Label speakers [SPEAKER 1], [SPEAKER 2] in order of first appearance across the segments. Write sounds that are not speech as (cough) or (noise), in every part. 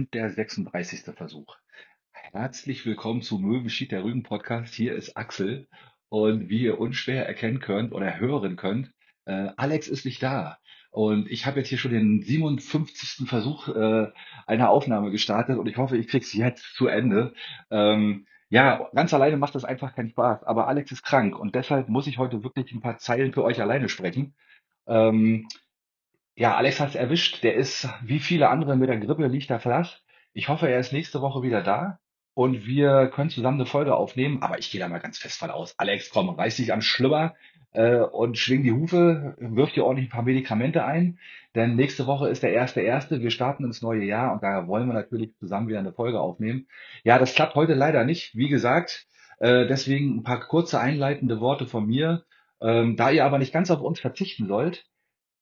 [SPEAKER 1] und der 36. Versuch. Herzlich willkommen zu Möwenschied, der Rügen Podcast. Hier ist Axel. Und wie ihr unschwer erkennen könnt oder hören könnt, äh, Alex ist nicht da. Und ich habe jetzt hier schon den 57. Versuch äh, einer Aufnahme gestartet und ich hoffe, ich krieg's jetzt zu Ende. Ähm, ja, ganz alleine macht das einfach keinen Spaß. Aber Alex ist krank und deshalb muss ich heute wirklich ein paar Zeilen für euch alleine sprechen. Ähm, ja, Alex hat's erwischt. Der ist wie viele andere mit der Grippe, liegt da flach. Ich hoffe, er ist nächste Woche wieder da und wir können zusammen eine Folge aufnehmen. Aber ich gehe da mal ganz fest von aus. Alex, komm, reiß dich am Schlüpper äh, und schwing die Hufe, wirf dir ordentlich ein paar Medikamente ein. Denn nächste Woche ist der erste erste. Wir starten ins neue Jahr und da wollen wir natürlich zusammen wieder eine Folge aufnehmen. Ja, das klappt heute leider nicht. Wie gesagt, äh, deswegen ein paar kurze einleitende Worte von mir. Ähm, da ihr aber nicht ganz auf uns verzichten sollt,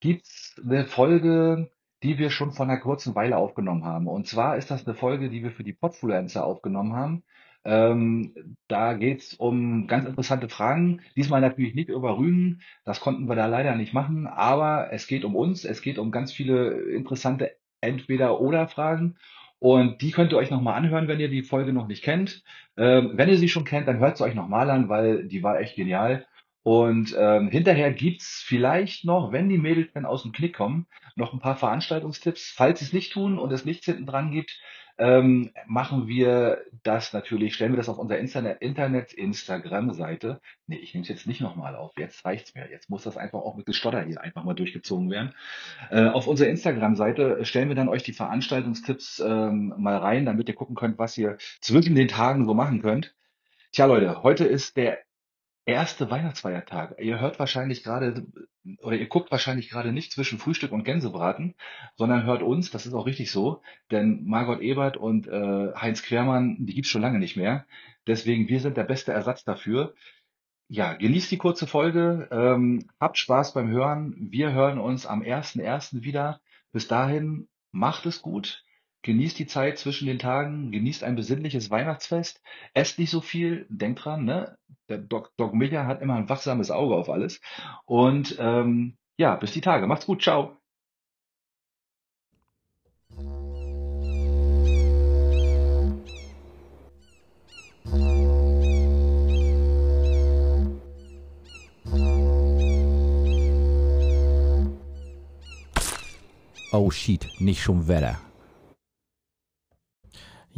[SPEAKER 1] gibt's eine Folge, die wir schon vor einer kurzen Weile aufgenommen haben. Und zwar ist das eine Folge, die wir für die Podfluencer aufgenommen haben. Ähm, da geht's um ganz interessante Fragen. Diesmal natürlich nicht über Rügen, das konnten wir da leider nicht machen, aber es geht um uns, es geht um ganz viele interessante Entweder-Oder-Fragen. Und die könnt ihr euch nochmal anhören, wenn ihr die Folge noch nicht kennt. Ähm, wenn ihr sie schon kennt, dann hört sie euch nochmal an, weil die war echt genial. Und ähm, hinterher gibt's vielleicht noch, wenn die Mädels dann aus dem Knick kommen, noch ein paar Veranstaltungstipps. Falls sie es nicht tun und es nichts hinten dran gibt, ähm, machen wir das natürlich, stellen wir das auf unserer Internet, Internet Instagram-Seite. Nee, ich nehme es jetzt nicht nochmal auf. Jetzt reicht's mir. Jetzt muss das einfach auch mit Gestotter hier einfach mal durchgezogen werden. Äh, auf unserer Instagram-Seite stellen wir dann euch die Veranstaltungstipps ähm, mal rein, damit ihr gucken könnt, was ihr zwischen den Tagen so machen könnt. Tja, Leute, heute ist der erste Weihnachtsfeiertag. Ihr hört wahrscheinlich gerade oder ihr guckt wahrscheinlich gerade nicht zwischen Frühstück und Gänsebraten, sondern hört uns, das ist auch richtig so, denn Margot Ebert und äh, Heinz Quermann, die gibt's schon lange nicht mehr. Deswegen, wir sind der beste Ersatz dafür. Ja, genießt die kurze Folge, ähm, habt Spaß beim Hören. Wir hören uns am 1.1. wieder. Bis dahin, macht es gut. Genießt die Zeit zwischen den Tagen, genießt ein besinnliches Weihnachtsfest, esst nicht so viel, denkt dran, ne? Der Doc, Doc Micha hat immer ein wachsames Auge auf alles. Und ähm, ja, bis die Tage. Macht's gut, ciao.
[SPEAKER 2] Oh shit, nicht schon Wetter.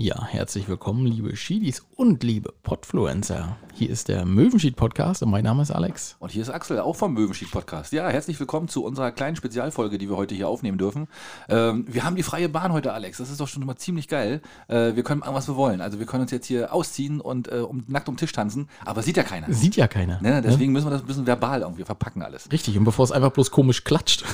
[SPEAKER 3] Ja, herzlich willkommen, liebe Schiedis und liebe Podfluencer. Hier ist der Möwenschied Podcast und mein Name ist Alex.
[SPEAKER 2] Und hier ist Axel, auch vom Möwenschied Podcast. Ja, herzlich willkommen zu unserer kleinen Spezialfolge, die wir heute hier aufnehmen dürfen. Ähm, wir haben die freie Bahn heute, Alex. Das ist doch schon mal ziemlich geil. Äh, wir können machen, was wir wollen. Also wir können uns jetzt hier ausziehen und äh, um, nackt um den Tisch tanzen, aber sieht ja keiner.
[SPEAKER 3] Sieht ja keiner.
[SPEAKER 2] Ne? Deswegen müssen wir das ein bisschen verbal irgendwie verpacken alles.
[SPEAKER 3] Richtig, und bevor es einfach bloß komisch klatscht,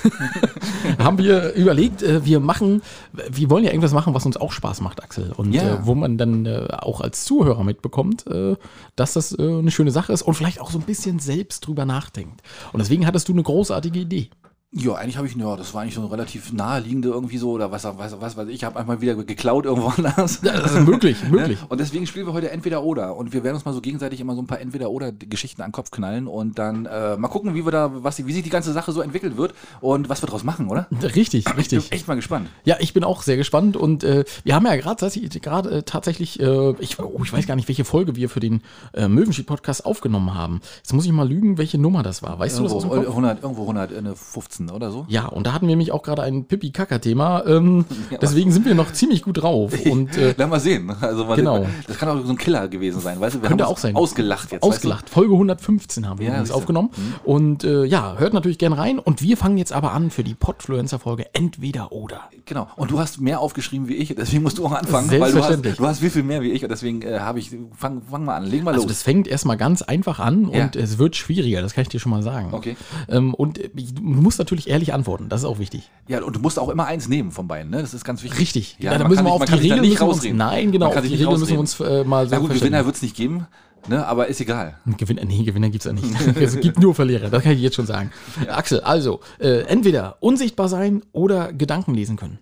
[SPEAKER 3] (laughs) haben wir überlegt, äh, wir machen, wir wollen ja irgendwas machen, was uns auch Spaß macht, Axel. Und
[SPEAKER 2] Ja.
[SPEAKER 3] äh, wo man dann äh, auch als Zuhörer mitbekommt, äh, dass das äh, eine schöne Sache ist und vielleicht auch so ein bisschen selbst drüber nachdenkt. Und deswegen hattest du eine großartige Idee.
[SPEAKER 2] Ja, eigentlich habe ich, ja, das war eigentlich so eine relativ naheliegende irgendwie so, oder was, was, was weiß ich, habe einmal wieder geklaut irgendwo (laughs) anders.
[SPEAKER 3] Das ist möglich, möglich.
[SPEAKER 2] Und deswegen spielen wir heute entweder oder. Und wir werden uns mal so gegenseitig immer so ein paar entweder oder Geschichten an den Kopf knallen und dann äh, mal gucken, wie wir da, was, wie sich die ganze Sache so entwickelt wird und was wir draus machen, oder?
[SPEAKER 3] Richtig,
[SPEAKER 2] Ich
[SPEAKER 3] richtig.
[SPEAKER 2] bin echt mal gespannt.
[SPEAKER 3] Ja, ich bin auch sehr gespannt und äh, wir haben ja gerade äh, tatsächlich, äh, ich, oh, ich weiß gar nicht, welche Folge wir für den äh, Möwenschied Podcast aufgenommen haben. Jetzt muss ich mal lügen, welche Nummer das war. Weißt du das
[SPEAKER 2] Irgendwo,
[SPEAKER 3] Kopf?
[SPEAKER 2] 100, irgendwo 115 oder so.
[SPEAKER 3] Ja, und da hatten wir nämlich auch gerade ein Pipi-Kaka-Thema. Ähm, (laughs) deswegen sind wir noch ziemlich gut drauf. (laughs) Und äh,
[SPEAKER 2] Lass mal sehen. Also mal
[SPEAKER 3] Genau.
[SPEAKER 2] sehen. Das kann auch so ein Killer gewesen sein, weißt du? Wir
[SPEAKER 3] Könnte
[SPEAKER 2] haben
[SPEAKER 3] auch sein.
[SPEAKER 2] Ausgelacht jetzt.
[SPEAKER 3] ausgelacht. Folge 115 haben wir
[SPEAKER 2] Ja,
[SPEAKER 3] aufgenommen. Und äh, ja, hört natürlich gern rein. Und wir fangen jetzt aber an für die Podfluencer-Folge Entweder oder.
[SPEAKER 2] Genau. Und du hast mehr aufgeschrieben wie ich, deswegen musst du auch anfangen. Weil du hast,
[SPEAKER 3] Selbstverständlich.
[SPEAKER 2] du hast viel, viel mehr wie ich und deswegen äh, habe ich, fang, fang mal an, leg mal
[SPEAKER 3] Also
[SPEAKER 2] los.
[SPEAKER 3] das fängt erstmal ganz einfach an
[SPEAKER 2] Ja.
[SPEAKER 3] und es wird schwieriger, das kann ich dir schon mal sagen.
[SPEAKER 2] Okay.
[SPEAKER 3] Ähm, und du musst natürlich ehrlich antworten, das ist auch wichtig.
[SPEAKER 2] Ja, und du musst auch immer eins nehmen von beiden, ne? Das ist ganz wichtig.
[SPEAKER 3] Richtig.
[SPEAKER 2] Ja,
[SPEAKER 3] da
[SPEAKER 2] man
[SPEAKER 3] müssen wir
[SPEAKER 2] nicht-
[SPEAKER 3] auf die
[SPEAKER 2] da
[SPEAKER 3] Regeln
[SPEAKER 2] nicht
[SPEAKER 3] wir uns,
[SPEAKER 2] rausreden.
[SPEAKER 3] Nein, genau, auf die Regeln müssen wir uns äh, mal so
[SPEAKER 2] Na gut. Gewinner wird es nicht geben, ne? aber ist egal. (laughs)
[SPEAKER 3] Gewinner, nee, Gewinner gibt's ja nicht. (laughs) es gibt nur Verlierer, das kann ich jetzt schon sagen. Axel, also, äh, entweder unsichtbar sein oder Gedanken lesen können.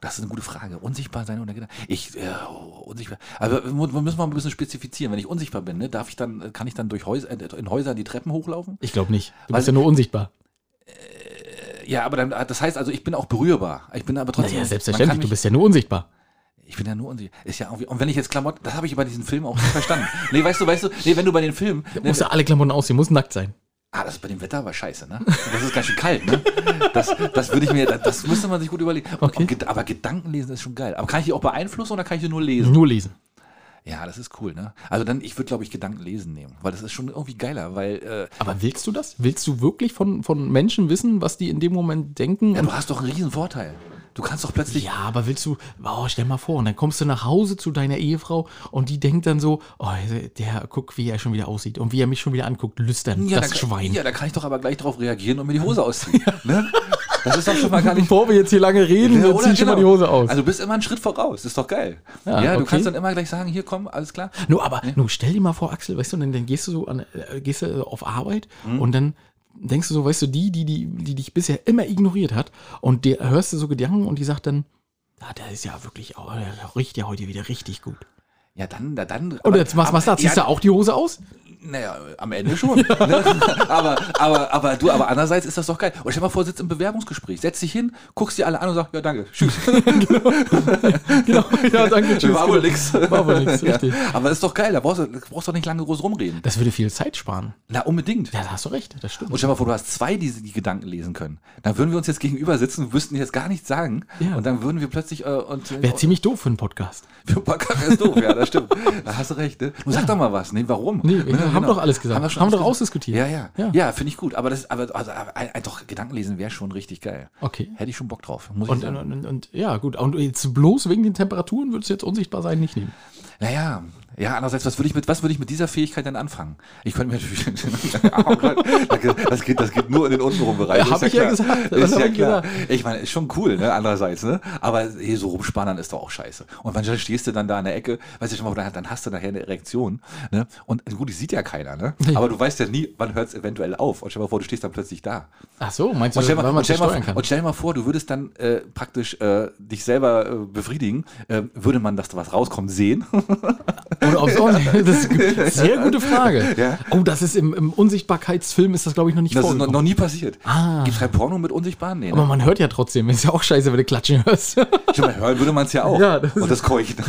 [SPEAKER 2] Das ist eine gute Frage. Unsichtbar sein oder Gedanken? Ich, äh, unsichtbar. Aber wir mu- wir müssen mal ein bisschen spezifizieren. Wenn ich unsichtbar bin, ne, darf ich dann, kann ich dann durch Häuser, äh, in Häusern die Treppen hochlaufen?
[SPEAKER 3] Ich glaube nicht. Du
[SPEAKER 2] Weil-
[SPEAKER 3] bist ja nur unsichtbar.
[SPEAKER 2] Ja, aber dann, das heißt also, ich bin auch berührbar. Ich bin aber trotzdem.
[SPEAKER 3] Naja,
[SPEAKER 2] man
[SPEAKER 3] selbstverständlich,
[SPEAKER 2] kann
[SPEAKER 3] du
[SPEAKER 2] mich-
[SPEAKER 3] bist ja nur unsichtbar.
[SPEAKER 1] Ich bin ja nur unsicher. Ist ja irgendwie, und wenn ich jetzt Klamotten, das habe ich bei diesen Filmen auch nicht verstanden. nee, weißt du, weißt du, nee, wenn du bei den Filmen.
[SPEAKER 3] Da musst du alle Klamotten ausziehen, muss nackt sein.
[SPEAKER 1] Ah, das ist bei dem Wetter aber scheiße, ne? Das ist ganz schön kalt, ne? Das, das würde ich mir, das, das müsste man sich gut überlegen.
[SPEAKER 3] Okay.
[SPEAKER 1] Und, aber Gedanken lesen ist schon geil. Aber kann ich die auch beeinflussen oder kann ich die nur lesen?
[SPEAKER 3] Nur lesen.
[SPEAKER 1] Ja, das ist cool, ne? Also dann, ich würde, glaube ich, Gedanken lesen nehmen, weil das ist schon irgendwie geiler, weil äh,
[SPEAKER 3] Aber willst du das? Willst du wirklich von, von Menschen wissen, was die in dem Moment denken?
[SPEAKER 1] ja, du hast doch einen riesen Vorteil. Du kannst doch plötzlich.
[SPEAKER 3] Ja, aber willst du, oh, stell mal vor, und dann kommst du nach Hause zu deiner Ehefrau und die denkt dann so, oh, der, guck, wie er schon wieder aussieht und wie er mich schon wieder anguckt, lüstern,
[SPEAKER 1] Ja,
[SPEAKER 3] das
[SPEAKER 1] da,
[SPEAKER 3] Schwein.
[SPEAKER 1] Ja, da kann ich doch aber gleich drauf reagieren und mir die Hose ausziehen. (laughs) ne? Das ist doch schon mal gar nicht.
[SPEAKER 3] Bevor wir jetzt hier lange reden,
[SPEAKER 1] Ja,
[SPEAKER 3] dann zieh ich schon mal die
[SPEAKER 1] genau.
[SPEAKER 3] Hose aus.
[SPEAKER 1] Also du bist immer einen Schritt voraus, ist doch geil.
[SPEAKER 3] Ja,
[SPEAKER 1] Ja, du
[SPEAKER 3] okay.
[SPEAKER 1] kannst dann immer gleich sagen, hier komm, alles klar.
[SPEAKER 3] nur, aber, nur stell dir mal vor, Axel, weißt du, dann, dann gehst du so an, äh, gehst du auf Arbeit
[SPEAKER 1] Mhm.
[SPEAKER 3] und dann denkst du so, weißt du, die, die, die, die dich bisher immer ignoriert hat und der hörst du so Gedanken und die sagt dann, ah, der ist ja wirklich, oh, der riecht ja heute wieder richtig gut.
[SPEAKER 1] Ja, dann, da- dann.
[SPEAKER 3] Und jetzt, was, was da? Ziehst
[SPEAKER 1] ja,
[SPEAKER 3] du auch die Hose aus?
[SPEAKER 1] Naja, am Ende schon. (laughs) ne? aber, aber, aber du, aber andererseits ist das doch geil. Und stell mal vor, sitzt im Bewerbungsgespräch, setz dich hin, guckst dir alle an und sagst, ja, danke, tschüss. (laughs)
[SPEAKER 3] Genau, ja, danke, tschüss.
[SPEAKER 1] War wohl
[SPEAKER 3] genau.
[SPEAKER 1] nix.
[SPEAKER 3] War wohl nix, (laughs)
[SPEAKER 1] Ja,
[SPEAKER 3] richtig.
[SPEAKER 1] aber ist doch geil, da brauchst du brauchst du doch nicht lange groß rumreden.
[SPEAKER 3] Das würde viel Zeit sparen.
[SPEAKER 1] Na, unbedingt.
[SPEAKER 3] Ja, da hast du recht, das stimmt.
[SPEAKER 1] Und stell mal vor, du hast zwei, die die Gedanken lesen können. Dann würden wir uns jetzt gegenüber sitzen, wüssten jetzt gar nichts sagen.
[SPEAKER 3] Ja.
[SPEAKER 1] Und dann würden wir plötzlich äh, und
[SPEAKER 3] Wäre ziemlich doof für einen Podcast.
[SPEAKER 1] für Podcast ist doof, ja, das stimmt. Da hast du recht. Ne? Nun sag doch mal was. Nee, warum?
[SPEAKER 3] Nee, wir
[SPEAKER 1] Ne,
[SPEAKER 3] haben doch alles gesagt.
[SPEAKER 1] Haben wir, schon
[SPEAKER 3] Haben doch ausdiskutiert.
[SPEAKER 1] Ja, ja.
[SPEAKER 3] Ja.
[SPEAKER 1] Ja, finde ich gut. Aber das, aber, also, aber ein, ein, doch, Gedankenlesen wäre schon richtig geil.
[SPEAKER 3] Okay.
[SPEAKER 1] Hätte ich schon Bock drauf. Muss
[SPEAKER 3] Und,
[SPEAKER 1] ich
[SPEAKER 3] und,
[SPEAKER 1] sagen.
[SPEAKER 3] und, und ja, gut. Und jetzt bloß wegen den Temperaturen würdest du jetzt unsichtbar sein nicht nehmen.
[SPEAKER 1] Naja, ja, andererseits, was würde ich mit, was würde ich mit dieser Fähigkeit denn anfangen? Ich könnte mir natürlich, (laughs) das geht, das geht nur in den untenrum Bereich.
[SPEAKER 3] Ja,
[SPEAKER 1] ist
[SPEAKER 3] hab ich ja
[SPEAKER 1] klar.
[SPEAKER 3] gesagt,
[SPEAKER 1] Ist ja
[SPEAKER 3] ich
[SPEAKER 1] klar.
[SPEAKER 3] gesagt.
[SPEAKER 1] Ich meine, ist schon cool, ne, andererseits, ne, aber hier so rumspannern ist doch auch scheiße. Und dann stehst du dann da an der Ecke, weißt du schon mal, dann, hast du nachher eine Erektion, ne, und gut, die sieht ja keiner, ne, aber du weißt ja nie, wann hört es eventuell auf. Und stell mal vor, du stehst dann plötzlich da.
[SPEAKER 3] Ach so, meinst du,
[SPEAKER 1] Und stell, mal,
[SPEAKER 3] man
[SPEAKER 1] stell mal,
[SPEAKER 3] kann?
[SPEAKER 1] und stell mal vor, du würdest dann äh, praktisch äh, dich selber äh, befriedigen. Äh, würde man, dass da was rauskommt, sehen? (laughs)
[SPEAKER 3] Oder ob's auch, das ist eine (laughs) sehr gute Frage.
[SPEAKER 1] Ja.
[SPEAKER 3] Oh, das ist im, im Unsichtbarkeitsfilm ist das, glaube ich, noch nicht
[SPEAKER 1] Das ist noch,
[SPEAKER 3] vorgekommen.
[SPEAKER 1] noch nie passiert.
[SPEAKER 3] Ah.
[SPEAKER 1] Gibt es kein Porno mit Unsichtbaren? Nee,
[SPEAKER 3] Aber
[SPEAKER 1] ne?
[SPEAKER 3] man hört ja trotzdem. Ist ja auch scheiße, wenn du klatschen hörst.
[SPEAKER 1] Schon mal hören würde man es ja auch.
[SPEAKER 3] Ja, das
[SPEAKER 1] Und das Keuchen. (laughs) (laughs)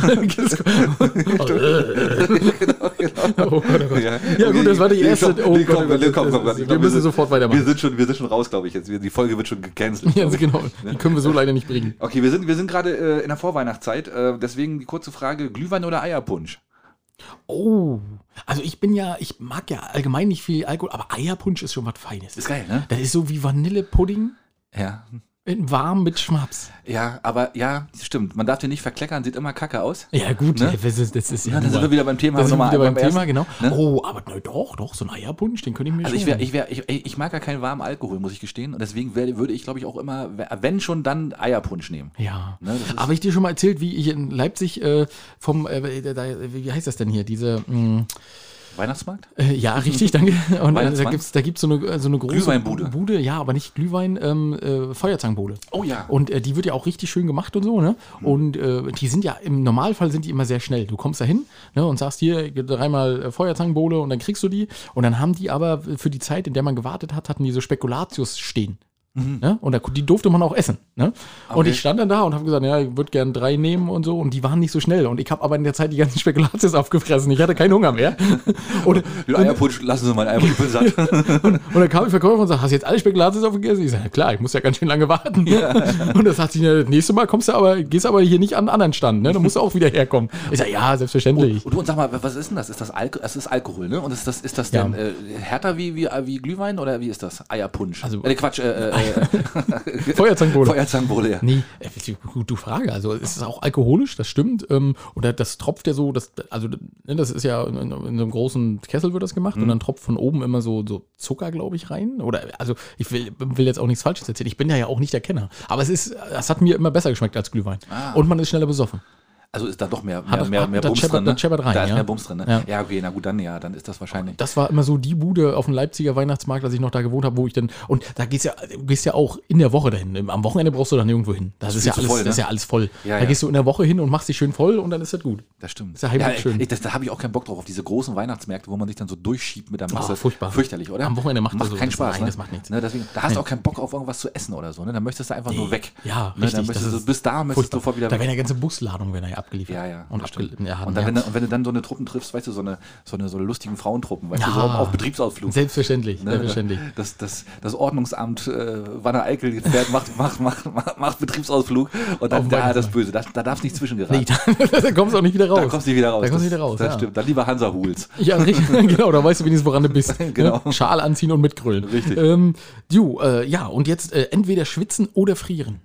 [SPEAKER 3] oh Gott, oh Gott.
[SPEAKER 1] ja,
[SPEAKER 3] Ja, gut, das war die erste-
[SPEAKER 1] Nee,
[SPEAKER 3] oh
[SPEAKER 1] komm,
[SPEAKER 3] Gott,
[SPEAKER 1] komm,
[SPEAKER 3] oh Gott,
[SPEAKER 1] nee, komm, komm, ich
[SPEAKER 3] wir müssen sofort weitermachen.
[SPEAKER 1] Wir sind schon, wir sind schon raus, glaube ich. Jetzt. Die Folge wird schon gecancelt.
[SPEAKER 3] Ja,
[SPEAKER 1] ich.
[SPEAKER 3] genau. Die können wir so leider nicht bringen.
[SPEAKER 1] Okay, wir sind, wir sind gerade äh, in der Vorweihnachtszeit. Äh, deswegen die kurze Frage: Glühwein oder Eierpunsch?
[SPEAKER 3] Oh. Also ich bin ja, ich mag ja allgemein nicht viel Alkohol, aber Eierpunsch ist schon was Feines.
[SPEAKER 1] Ist geil, ne?
[SPEAKER 3] Das ist so wie Vanillepudding
[SPEAKER 1] Ja.
[SPEAKER 3] Warm mit Schnaps.
[SPEAKER 1] Ja, aber ja, stimmt. Man darf den nicht verkleckern, sieht immer kacke aus.
[SPEAKER 3] Ja, gut,
[SPEAKER 1] Ne?
[SPEAKER 3] das ist, das ist ja.
[SPEAKER 1] Ja, dann sind wir wieder beim Thema.
[SPEAKER 3] Da sind wir wieder beim
[SPEAKER 1] beim
[SPEAKER 3] Thema,
[SPEAKER 1] ersten,
[SPEAKER 3] genau.
[SPEAKER 1] ne?
[SPEAKER 3] Oh, aber ne, doch, doch, so ein Eierpunsch, den könnte ich mir
[SPEAKER 1] Also ich, wär, ich, wär, ich, ich mag ja keinen warmen Alkohol, muss ich gestehen. Und deswegen wär, würde ich, glaube ich, auch immer, wenn schon, dann Eierpunsch nehmen.
[SPEAKER 3] ja.
[SPEAKER 1] Ne,
[SPEAKER 3] aber ich dir schon mal erzählt, wie ich in Leipzig äh, vom, äh, da, wie heißt das denn hier, diese, mh,
[SPEAKER 1] Weihnachtsmarkt?
[SPEAKER 3] äh, ja, richtig, danke. (laughs) Und äh, da
[SPEAKER 1] Weihnachtsmann?
[SPEAKER 3] gibt's da gibt's so eine, so eine große
[SPEAKER 1] Glühweinbude.
[SPEAKER 3] Bude, ja, aber nicht Glühwein, ähm, äh, Feuerzangenbowle.
[SPEAKER 1] Oh ja.
[SPEAKER 3] Und äh, die wird ja auch richtig schön gemacht und so, ne? Und äh, die sind ja, im Normalfall sind die immer sehr schnell. Du kommst da hin ne, und sagst hier dreimal äh, Feuerzangenbowle und dann kriegst du die. Und dann haben die aber für die Zeit, in der man gewartet hat, hatten die so Spekulatius stehen. Ne? Und da, die durfte man auch essen. Ne? Und
[SPEAKER 1] Mhm. Okay.
[SPEAKER 3] ich stand dann da und habe gesagt, ja, ich würde gern drei nehmen und so. Und die waren nicht so schnell. Und ich habe aber in der Zeit die ganzen (laughs) Spekulatius aufgefressen. Ich hatte keinen Hunger mehr. (laughs) und,
[SPEAKER 1] Eierpunsch, lassen Sie mal einen ich bin satt. (laughs)
[SPEAKER 3] und dann kam der Verkäufer und sagte, hast du jetzt alle Spekulatius aufgegessen? Ich sage, ja klar, ich muss ja ganz schön lange warten. Und das sagt sie, ja, das nächste Mal kommst du aber, gehst aber hier nicht an einen anderen Stand, ne? Da musst du auch wieder herkommen. Ich sage, ja, selbstverständlich.
[SPEAKER 1] Und du, und sag mal, was ist denn das? Ist das, Alko das ist Alkohol, ne? Und ist das, ist das
[SPEAKER 3] Ja.
[SPEAKER 1] denn äh, härter wie, wie, wie Glühwein oder wie ist das? Eierpunsch.
[SPEAKER 3] Also-
[SPEAKER 1] äh, Quatsch, äh, äh, (laughs)
[SPEAKER 3] Feuerzangenbowle.
[SPEAKER 1] Feuerzangenbowle, ja.
[SPEAKER 3] Nee, äh, gute Frage. Also es ist auch alkoholisch, das stimmt. Ähm, oder das tropft ja so, das, also ne, das ist ja in, in, in einem großen Kessel wird das gemacht und dann tropft von oben immer so, so Zucker, glaube ich, rein. Oder also ich will, will jetzt auch nichts Falsches erzählen. Ich bin ja ja auch nicht der Kenner. Aber es ist, das hat mir immer besser geschmeckt als Glühwein.
[SPEAKER 1] Ah.
[SPEAKER 3] Und man ist schneller besoffen.
[SPEAKER 1] Also ist da doch mehr, mehr,
[SPEAKER 3] das-
[SPEAKER 1] mehr, mehr
[SPEAKER 3] da
[SPEAKER 1] Bums drin, ne?
[SPEAKER 3] da rein,
[SPEAKER 1] Da ist
[SPEAKER 3] ja.
[SPEAKER 1] mehr Bums drin, ne?
[SPEAKER 3] Ja.
[SPEAKER 1] Ja. okay, na gut, dann ja, dann ist das wahrscheinlich.
[SPEAKER 3] Das war immer so die Bude auf dem Leipziger Weihnachtsmarkt, als ich noch da gewohnt habe, wo ich dann. Und da gehst ja, du gehst ja auch in der Woche dahin. Am Wochenende brauchst du da nirgendwo hin. Das, ist
[SPEAKER 1] viel
[SPEAKER 3] ja alles,
[SPEAKER 1] voll,
[SPEAKER 3] das ist
[SPEAKER 1] ne?
[SPEAKER 3] ja alles voll.
[SPEAKER 1] Ja,
[SPEAKER 3] da
[SPEAKER 1] ja.
[SPEAKER 3] gehst du in der Woche hin und machst dich schön voll und dann ist das gut.
[SPEAKER 1] Das stimmt.
[SPEAKER 3] Ist ja heimlich
[SPEAKER 1] ja,
[SPEAKER 3] schön.
[SPEAKER 1] Ich, das, da habe ich auch keinen Bock drauf, auf diese großen Weihnachtsmärkte, wo man sich dann so durchschiebt mit der Masse.
[SPEAKER 3] Ah, furchtbar.
[SPEAKER 1] Fürchterlich, oder?
[SPEAKER 3] Am Wochenende macht das so-
[SPEAKER 1] keinen
[SPEAKER 3] das-
[SPEAKER 1] Spaß.
[SPEAKER 3] nein,
[SPEAKER 1] ne?
[SPEAKER 3] das macht nichts.
[SPEAKER 1] Ne, deswegen, da hast du auch keinen Bock auf irgendwas zu essen oder so. Ne? Dann möchtest du einfach nur weg.
[SPEAKER 3] Ja,
[SPEAKER 1] ne?
[SPEAKER 3] richtig.
[SPEAKER 1] Dann
[SPEAKER 3] das ist
[SPEAKER 1] bis da möchtest du sofort wieder
[SPEAKER 3] Da
[SPEAKER 1] weg.
[SPEAKER 3] wären ja ganze Busladungen, wenn er abgeliefert.
[SPEAKER 1] Ja, ja.
[SPEAKER 3] Und,
[SPEAKER 1] das
[SPEAKER 3] abge ja,
[SPEAKER 1] und, dann,
[SPEAKER 3] ja.
[SPEAKER 1] wenn, du- wenn du dann so eine Truppen triffst, weißt du, so eine, so eine, so eine lustigen Frauentruppen, weißt du, so
[SPEAKER 3] Ja.
[SPEAKER 1] auf, Betriebsausflug.
[SPEAKER 3] Selbstverständlich,
[SPEAKER 1] Ne?
[SPEAKER 3] selbstverständlich.
[SPEAKER 1] Das, das, das Ordnungsamt äh, Wanne Eickel fährt, macht, macht, macht, macht, Betriebsausflug und dann da das. Böse. Da, da darf es nicht zwischengeraten.
[SPEAKER 3] Nee, (laughs) da, da kommst du auch nicht wieder raus.
[SPEAKER 1] da kommst du nicht wieder raus.
[SPEAKER 3] Da kommst du
[SPEAKER 1] das,
[SPEAKER 3] wieder raus,
[SPEAKER 1] Das
[SPEAKER 3] ja.
[SPEAKER 1] stimmt. Dann lieber Hansa Huls. (laughs)
[SPEAKER 3] Ja, richtig, (laughs) genau, da weißt du wenigstens, woran du bist.
[SPEAKER 1] Genau.
[SPEAKER 3] Ne? Schal anziehen und mitgrölen.
[SPEAKER 1] Richtig.
[SPEAKER 3] Ähm, du, äh, ja, und jetzt äh, entweder schwitzen oder frieren.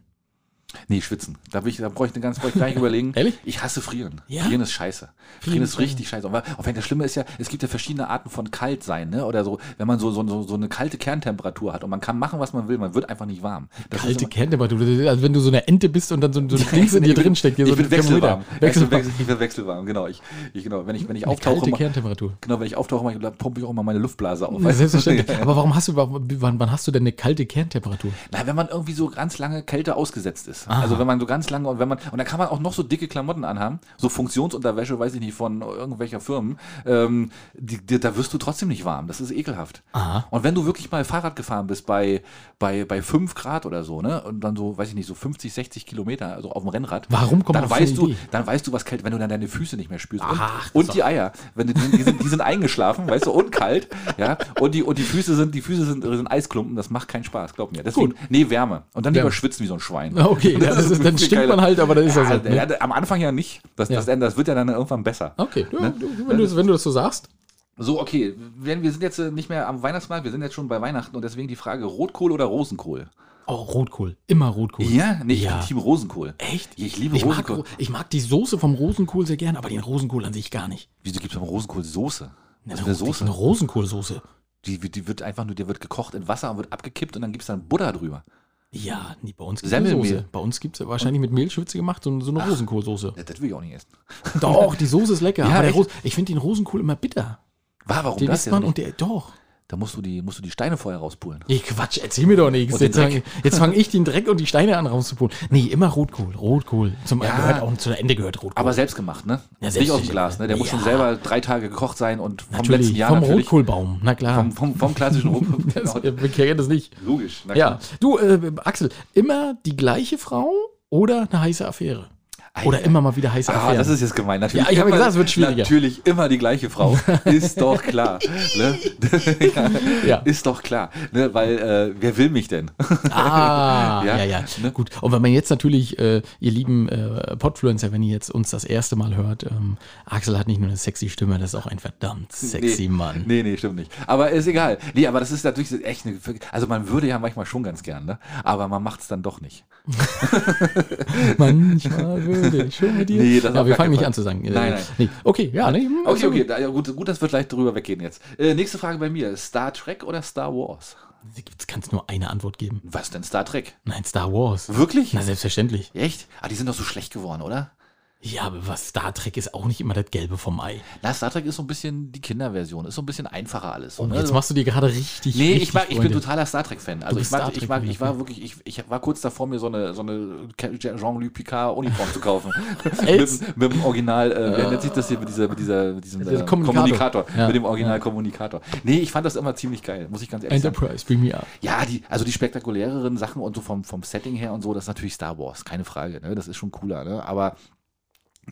[SPEAKER 1] Nee, schwitzen. Da, ich, da brauche ich, ganz, brauch ich gar nicht (laughs) überlegen.
[SPEAKER 3] Ehrlich?
[SPEAKER 1] Ich hasse Frieren.
[SPEAKER 3] Ja?
[SPEAKER 1] Frieren ist scheiße. Frieren,
[SPEAKER 3] Frieren
[SPEAKER 1] ist richtig scheiße. Aber auch wenn das Schlimme ist ja, es gibt ja verschiedene Arten von kalt sein, ne? Oder so, wenn man so, so, so, so eine kalte Kerntemperatur hat und man kann machen, was man will, man wird einfach nicht warm. Das
[SPEAKER 3] Kalte Kerntemperatur, als wenn du so eine Ente bist und dann so, so ein (laughs) Dings in dir drin steckt.
[SPEAKER 1] Ich
[SPEAKER 3] so
[SPEAKER 1] bin wechselwarm. (laughs)
[SPEAKER 3] Wechselwarm.
[SPEAKER 1] wechsel, ich bin wechselwarm, genau. Ich, ich, genau. Wenn ich, wenn ich
[SPEAKER 3] Eine
[SPEAKER 1] auftauche,
[SPEAKER 3] kalte
[SPEAKER 1] ma-
[SPEAKER 3] Kerntemperatur.
[SPEAKER 1] genau, wenn ich auftauche, ich- pumpe ich auch mal meine Luftblase auf.
[SPEAKER 3] Ja, selbstverständlich. Aber warum hast du, wann, wann hast du denn eine kalte Kerntemperatur?
[SPEAKER 1] Na, wenn man irgendwie so ganz lange Kälte ausgesetzt ist.
[SPEAKER 3] Aha.
[SPEAKER 1] Also wenn man so ganz lange und wenn man und dann kann man auch noch so dicke Klamotten anhaben, so Funktionsunterwäsche, weiß ich nicht, von irgendwelcher Firmen, ähm, die, die, da wirst du trotzdem nicht warm. Das ist ekelhaft.
[SPEAKER 3] Aha.
[SPEAKER 1] Und wenn du wirklich mal Fahrrad gefahren bist bei, bei, bei 5 Grad oder so, ne, und dann so, weiß ich nicht, so 50, 60 Kilometer, also auf dem Rennrad,
[SPEAKER 3] Warum kommt
[SPEAKER 1] dann weißt du, dann weißt du, was kalt, wenn du dann deine Füße nicht mehr spürst. Und,
[SPEAKER 3] Ach,
[SPEAKER 1] und
[SPEAKER 3] so.
[SPEAKER 1] die Eier, wenn du, die, sind, die sind eingeschlafen, weißt du, und kalt, ja, und die, und die Füße sind, die Füße sind, sind Eisklumpen, das macht keinen Spaß, glaub mir. Deswegen,
[SPEAKER 3] Gut.
[SPEAKER 1] nee, Wärme. Und dann lieber
[SPEAKER 3] Wärme.
[SPEAKER 1] schwitzen wie so ein Schwein.
[SPEAKER 3] Ah, Okay, (laughs) das ist, dann stinkt man halt, aber dann ist das
[SPEAKER 1] Ja,
[SPEAKER 3] so. Ne?
[SPEAKER 1] ja, am Anfang ja nicht. Das, das, das wird ja dann irgendwann besser.
[SPEAKER 3] Okay,
[SPEAKER 1] Ne?
[SPEAKER 3] wenn, du, wenn du das so sagst.
[SPEAKER 1] So, okay, wir, sind jetzt äh, nicht mehr am Weihnachtsmarkt, wir sind jetzt schon bei Weihnachten und deswegen die Frage, Rotkohl oder Rosenkohl?
[SPEAKER 3] Oh, Rotkohl. Immer Rotkohl.
[SPEAKER 1] Ja, nee, ich
[SPEAKER 3] Ja.
[SPEAKER 1] Team Rosenkohl.
[SPEAKER 3] Echt?
[SPEAKER 1] Ich liebe
[SPEAKER 3] ich mag,
[SPEAKER 1] Rosenkohl.
[SPEAKER 3] Ro- ich mag die Soße vom Rosenkohl sehr gern, aber den Rosenkohl an sich gar nicht.
[SPEAKER 1] Wieso gibt es beim Rosenkohl Soße? Was für
[SPEAKER 3] Eine
[SPEAKER 1] Soße?
[SPEAKER 3] Eine Rosenkohlsoße.
[SPEAKER 1] Die, wird- die wird einfach nur, die wird gekocht in Wasser und wird abgekippt und dann gibt es dann Butter drüber.
[SPEAKER 3] Ja, nee, bei uns gibt es
[SPEAKER 1] Semmelmehl.
[SPEAKER 3] Soße. Bei uns gibt es wahrscheinlich mit Mehlschwitze gemacht, so, so eine Rosenkohlsoße.
[SPEAKER 1] Ja, das will ich auch nicht essen.
[SPEAKER 3] Doch, die Soße ist lecker.
[SPEAKER 1] Ja,
[SPEAKER 3] aber der? Ros ich finde den Rosenkohl immer bitter.
[SPEAKER 1] War, warum
[SPEAKER 3] Den
[SPEAKER 1] das
[SPEAKER 3] isst man
[SPEAKER 1] nicht?
[SPEAKER 3] und der, doch.
[SPEAKER 1] Da musst du die, musst du die Steine vorher rauspulen.
[SPEAKER 3] Nee, Quatsch, erzähl mir doch nichts. Jetzt fange fang ich den Dreck und die Steine an rauszupulen. Nee, immer Rotkohl, Rotkohl. Zum
[SPEAKER 1] Ja.
[SPEAKER 3] gehört auch zu Ende gehört Rotkohl.
[SPEAKER 1] Aber selbst gemacht, ne?
[SPEAKER 3] Ja,
[SPEAKER 1] Nicht aus dem. Glas, ne? Der muss schon
[SPEAKER 3] Ja.
[SPEAKER 1] selber drei Tage gekocht sein und vom
[SPEAKER 3] natürlich,
[SPEAKER 1] letzten Jahr
[SPEAKER 3] vom. Rotkohlbaum, na klar.
[SPEAKER 1] Vom, vom, vom klassischen Rotkohl. (laughs) Genau.
[SPEAKER 3] wir kennen das nicht.
[SPEAKER 1] Logisch. na
[SPEAKER 3] Ja,
[SPEAKER 1] klar.
[SPEAKER 3] du, äh, Axel, immer die gleiche Frau oder eine heiße Affäre? Oder immer mal wieder heiße
[SPEAKER 1] Ah,
[SPEAKER 3] Affären?
[SPEAKER 1] das ist jetzt gemein. Natürlich
[SPEAKER 3] Ja, ich habe gesagt, es wird schwieriger.
[SPEAKER 1] Natürlich immer die gleiche Frau. (laughs) Ist doch klar. Ne? (laughs)
[SPEAKER 3] Ja.
[SPEAKER 1] Ist doch klar. Ne? Weil, äh, wer will mich denn?
[SPEAKER 3] Ah, (laughs) ja,
[SPEAKER 1] Ja,
[SPEAKER 3] ja.
[SPEAKER 1] ne?
[SPEAKER 3] Gut. Und wenn man jetzt natürlich, äh, ihr lieben äh, Podfluencer, wenn ihr jetzt uns das erste Mal hört, ähm, Axel hat nicht nur eine sexy Stimme, das ist auch ein verdammt sexy
[SPEAKER 1] nee,
[SPEAKER 3] Mann.
[SPEAKER 1] Nee, nee, stimmt nicht. Aber ist egal. Nee, aber das ist natürlich echt eine. Also man würde ja manchmal schon ganz gern, ne? Aber man macht es dann doch nicht.
[SPEAKER 3] Manchmal würde ich schon mit dir.
[SPEAKER 1] Nee, das
[SPEAKER 3] ja, wir fangen nicht
[SPEAKER 1] Fall.
[SPEAKER 3] an zu sagen. Äh,
[SPEAKER 1] Nein, nein.
[SPEAKER 3] Nee. Okay, ja, nee.
[SPEAKER 1] Okay, okay, da, gut, gut, das wird leicht drüber weggehen jetzt. Äh, nächste Frage bei mir. Star Trek oder Star Wars?
[SPEAKER 3] Es kann nur eine Antwort geben.
[SPEAKER 1] Was denn Star Trek?
[SPEAKER 3] Nein, Star Wars.
[SPEAKER 1] Wirklich?
[SPEAKER 3] Na, selbstverständlich.
[SPEAKER 1] Echt? Ah, die sind doch so schlecht geworden, oder?
[SPEAKER 3] Ja, aber was Star Trek ist auch nicht immer das Gelbe vom Ei.
[SPEAKER 1] Na, Star Trek ist so ein bisschen die Kinderversion, ist so ein bisschen einfacher alles. So,
[SPEAKER 3] Oh,
[SPEAKER 1] ne?
[SPEAKER 3] jetzt machst du dir gerade richtig.
[SPEAKER 1] Nee,
[SPEAKER 3] richtig
[SPEAKER 1] ich, mag, ich bin totaler Star Trek-Fan. Also ich, mag,
[SPEAKER 3] Star
[SPEAKER 1] ich, mag, ich war wirklich, ich, ich war kurz davor, mir so eine, so eine Jean-Luc Picard-Uniform zu kaufen. (laughs) Mit, mit dem Original, äh, wer nennt sich das hier, mit, dieser, mit, dieser, mit diesem äh,
[SPEAKER 3] Kommunikator.
[SPEAKER 1] Kommunikator.
[SPEAKER 3] Ja.
[SPEAKER 1] Mit dem Original-Kommunikator. Nee, ich fand das immer ziemlich geil, muss ich ganz ehrlich sagen.
[SPEAKER 3] Enterprise, bring me up.
[SPEAKER 1] Ja, die, also die spektakuläreren Sachen und so vom, vom Setting her und so, das ist natürlich Star Wars, keine Frage. Ne? Das ist schon cooler, ne? Aber.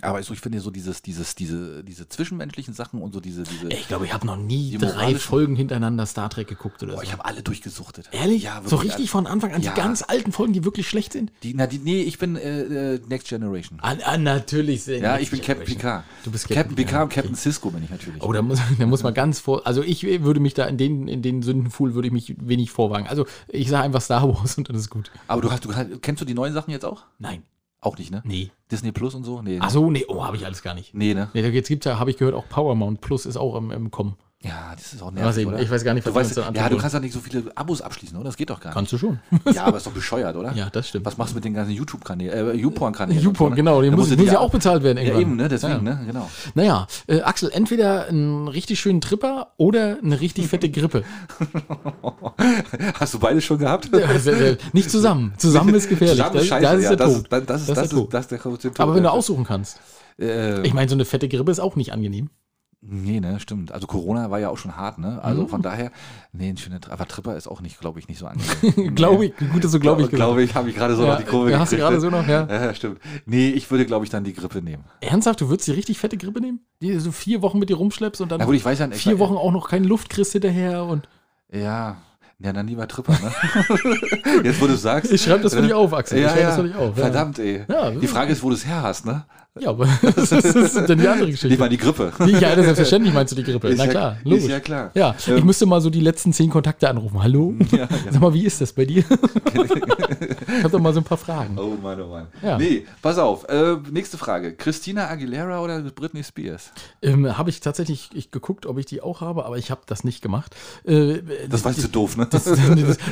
[SPEAKER 1] Aber so, ich finde so dieses, dieses, diese, diese zwischenmenschlichen Sachen und so diese, diese.
[SPEAKER 3] Ich glaube, ich habe noch nie drei Folgen hintereinander Star Trek geguckt oder
[SPEAKER 1] Boah,
[SPEAKER 3] so.
[SPEAKER 1] ich habe alle durchgesuchtet.
[SPEAKER 3] Ehrlich?
[SPEAKER 1] Ja,
[SPEAKER 3] so richtig von Anfang an
[SPEAKER 1] Ja.
[SPEAKER 3] die ganz alten Folgen, die wirklich schlecht sind?
[SPEAKER 1] Die, na, die, nee, ich bin äh, äh, Next Generation.
[SPEAKER 3] Ah, ah, natürlich. sind
[SPEAKER 1] Ja,
[SPEAKER 3] Next
[SPEAKER 1] ich bin Captain. Picard.
[SPEAKER 3] Du bist
[SPEAKER 1] Captain,
[SPEAKER 3] Captain
[SPEAKER 1] Picard
[SPEAKER 3] Picard,
[SPEAKER 1] und Captain Cisco bin ich natürlich.
[SPEAKER 3] Oh, da muss, (laughs) da muss man ganz vor. Also ich würde mich da in den, in den Sündenfuhl würde ich mich wenig vorwagen. Also ich sage einfach Star Wars (laughs) und dann ist gut.
[SPEAKER 1] Aber du hast, du kennst du die neuen Sachen jetzt auch?
[SPEAKER 3] Nein.
[SPEAKER 1] Auch nicht, ne?
[SPEAKER 3] Nee.
[SPEAKER 1] Disney Plus und so? Nee.
[SPEAKER 3] Ach so, nee, oh, habe ich alles gar nicht.
[SPEAKER 1] Nee, ne?
[SPEAKER 3] Nee, da jetzt gibt's ja, habe ich gehört, auch Paramount Plus ist auch im, im Kommen.
[SPEAKER 1] Ja, das ist auch nervig,
[SPEAKER 3] sehen,
[SPEAKER 1] oder?
[SPEAKER 3] ich weiß gar nicht,
[SPEAKER 1] du
[SPEAKER 3] was wir
[SPEAKER 1] weißt,
[SPEAKER 3] dann
[SPEAKER 1] Ja, du kannst ja nicht so viele Abos abschließen, oder? Das geht doch gar nicht.
[SPEAKER 3] Kannst du schon.
[SPEAKER 1] Ja, aber ist doch bescheuert, oder?
[SPEAKER 3] ja, das stimmt.
[SPEAKER 1] Was machst du mit den ganzen YouTube-Kanälen, äh, YouPorn-Kanälen? (laughs)
[SPEAKER 3] YouPorn,
[SPEAKER 1] so, ne?
[SPEAKER 3] genau, die muss,
[SPEAKER 1] du
[SPEAKER 3] muss ja auch bezahlt werden
[SPEAKER 1] Ja,
[SPEAKER 3] irgendwann.
[SPEAKER 1] eben, ne? Deswegen,
[SPEAKER 3] Ja.
[SPEAKER 1] ne? Genau.
[SPEAKER 3] Naja, äh, Axel, entweder einen richtig schönen Tripper oder eine richtig fette Grippe. (laughs)
[SPEAKER 1] Hast du beides schon gehabt?
[SPEAKER 3] Ja, nicht zusammen. Zusammen ist gefährlich.
[SPEAKER 1] Zusammen ist
[SPEAKER 3] das,
[SPEAKER 1] scheiße,
[SPEAKER 3] das ist
[SPEAKER 1] ja,
[SPEAKER 3] der
[SPEAKER 1] das
[SPEAKER 3] Tod.
[SPEAKER 1] ist- das- das ist- das ist- das ist der Tod,
[SPEAKER 3] Aber wenn du
[SPEAKER 1] ja.
[SPEAKER 3] aussuchen kannst.
[SPEAKER 1] Äh,
[SPEAKER 3] Ich meine, so eine fette Grippe ist auch nicht angenehm.
[SPEAKER 1] Nee, ne, stimmt. Also Corona war ja auch schon hart, ne? Also von daher, nee, ein schöner, aber Tripper ist auch nicht, glaube ich, nicht so angenehm. (laughs)
[SPEAKER 3] Glaube ich, gut, dass du glaube ich
[SPEAKER 1] Glaube ich, habe ich gerade so
[SPEAKER 3] Ja,
[SPEAKER 1] noch die Kurve
[SPEAKER 3] ja, hast du gerade so noch, (laughs) ja.
[SPEAKER 1] Ja, stimmt. Nee, ich würde, glaube ich, dann die Grippe nehmen.
[SPEAKER 3] Ernsthaft, du würdest die richtig fette Grippe nehmen? Die so vier Wochen mit dir rumschleppst und dann
[SPEAKER 1] Na gut, ich weiß ja
[SPEAKER 3] vier Wochen auch noch keine Luft kriegst hinterher und
[SPEAKER 1] Ja, ja, dann lieber Tripper, ne? (laughs) Jetzt, wo du sagst.
[SPEAKER 3] ich schreibe das für dich auf, Axel. ich
[SPEAKER 1] Ja,
[SPEAKER 3] schreibe
[SPEAKER 1] ja.
[SPEAKER 3] das für dich auf. Ja.
[SPEAKER 1] Verdammt, ey.
[SPEAKER 3] Ja,
[SPEAKER 1] die Frage ist, wo du es her hast, ne?
[SPEAKER 3] Ja, aber (laughs) das ist, das ist dann die andere
[SPEAKER 1] Ich
[SPEAKER 3] Geschichte.
[SPEAKER 1] meine die Grippe.
[SPEAKER 3] Ja, das selbstverständlich meinst du die Grippe.
[SPEAKER 1] Ist
[SPEAKER 3] Na
[SPEAKER 1] ja-
[SPEAKER 3] klar,
[SPEAKER 1] ist
[SPEAKER 3] logisch.
[SPEAKER 1] ja klar.
[SPEAKER 3] Ja, ich
[SPEAKER 1] Ähm,
[SPEAKER 3] müsste mal so die letzten zehn Kontakte anrufen. Hallo? (laughs)
[SPEAKER 1] Ja,
[SPEAKER 3] Sag mal, wie ist das bei dir? (laughs) ich hab doch mal so ein paar Fragen.
[SPEAKER 1] Oh Mann, oh Mann.
[SPEAKER 3] Ja.
[SPEAKER 1] Nee, pass auf. Äh, nächste Frage. Christina Aguilera oder Britney Spears?
[SPEAKER 3] Ähm, habe ich tatsächlich ich geguckt, ob ich die auch habe, aber ich habe das nicht gemacht. Äh,
[SPEAKER 1] Das war zu doof, ne?
[SPEAKER 3] Das, das,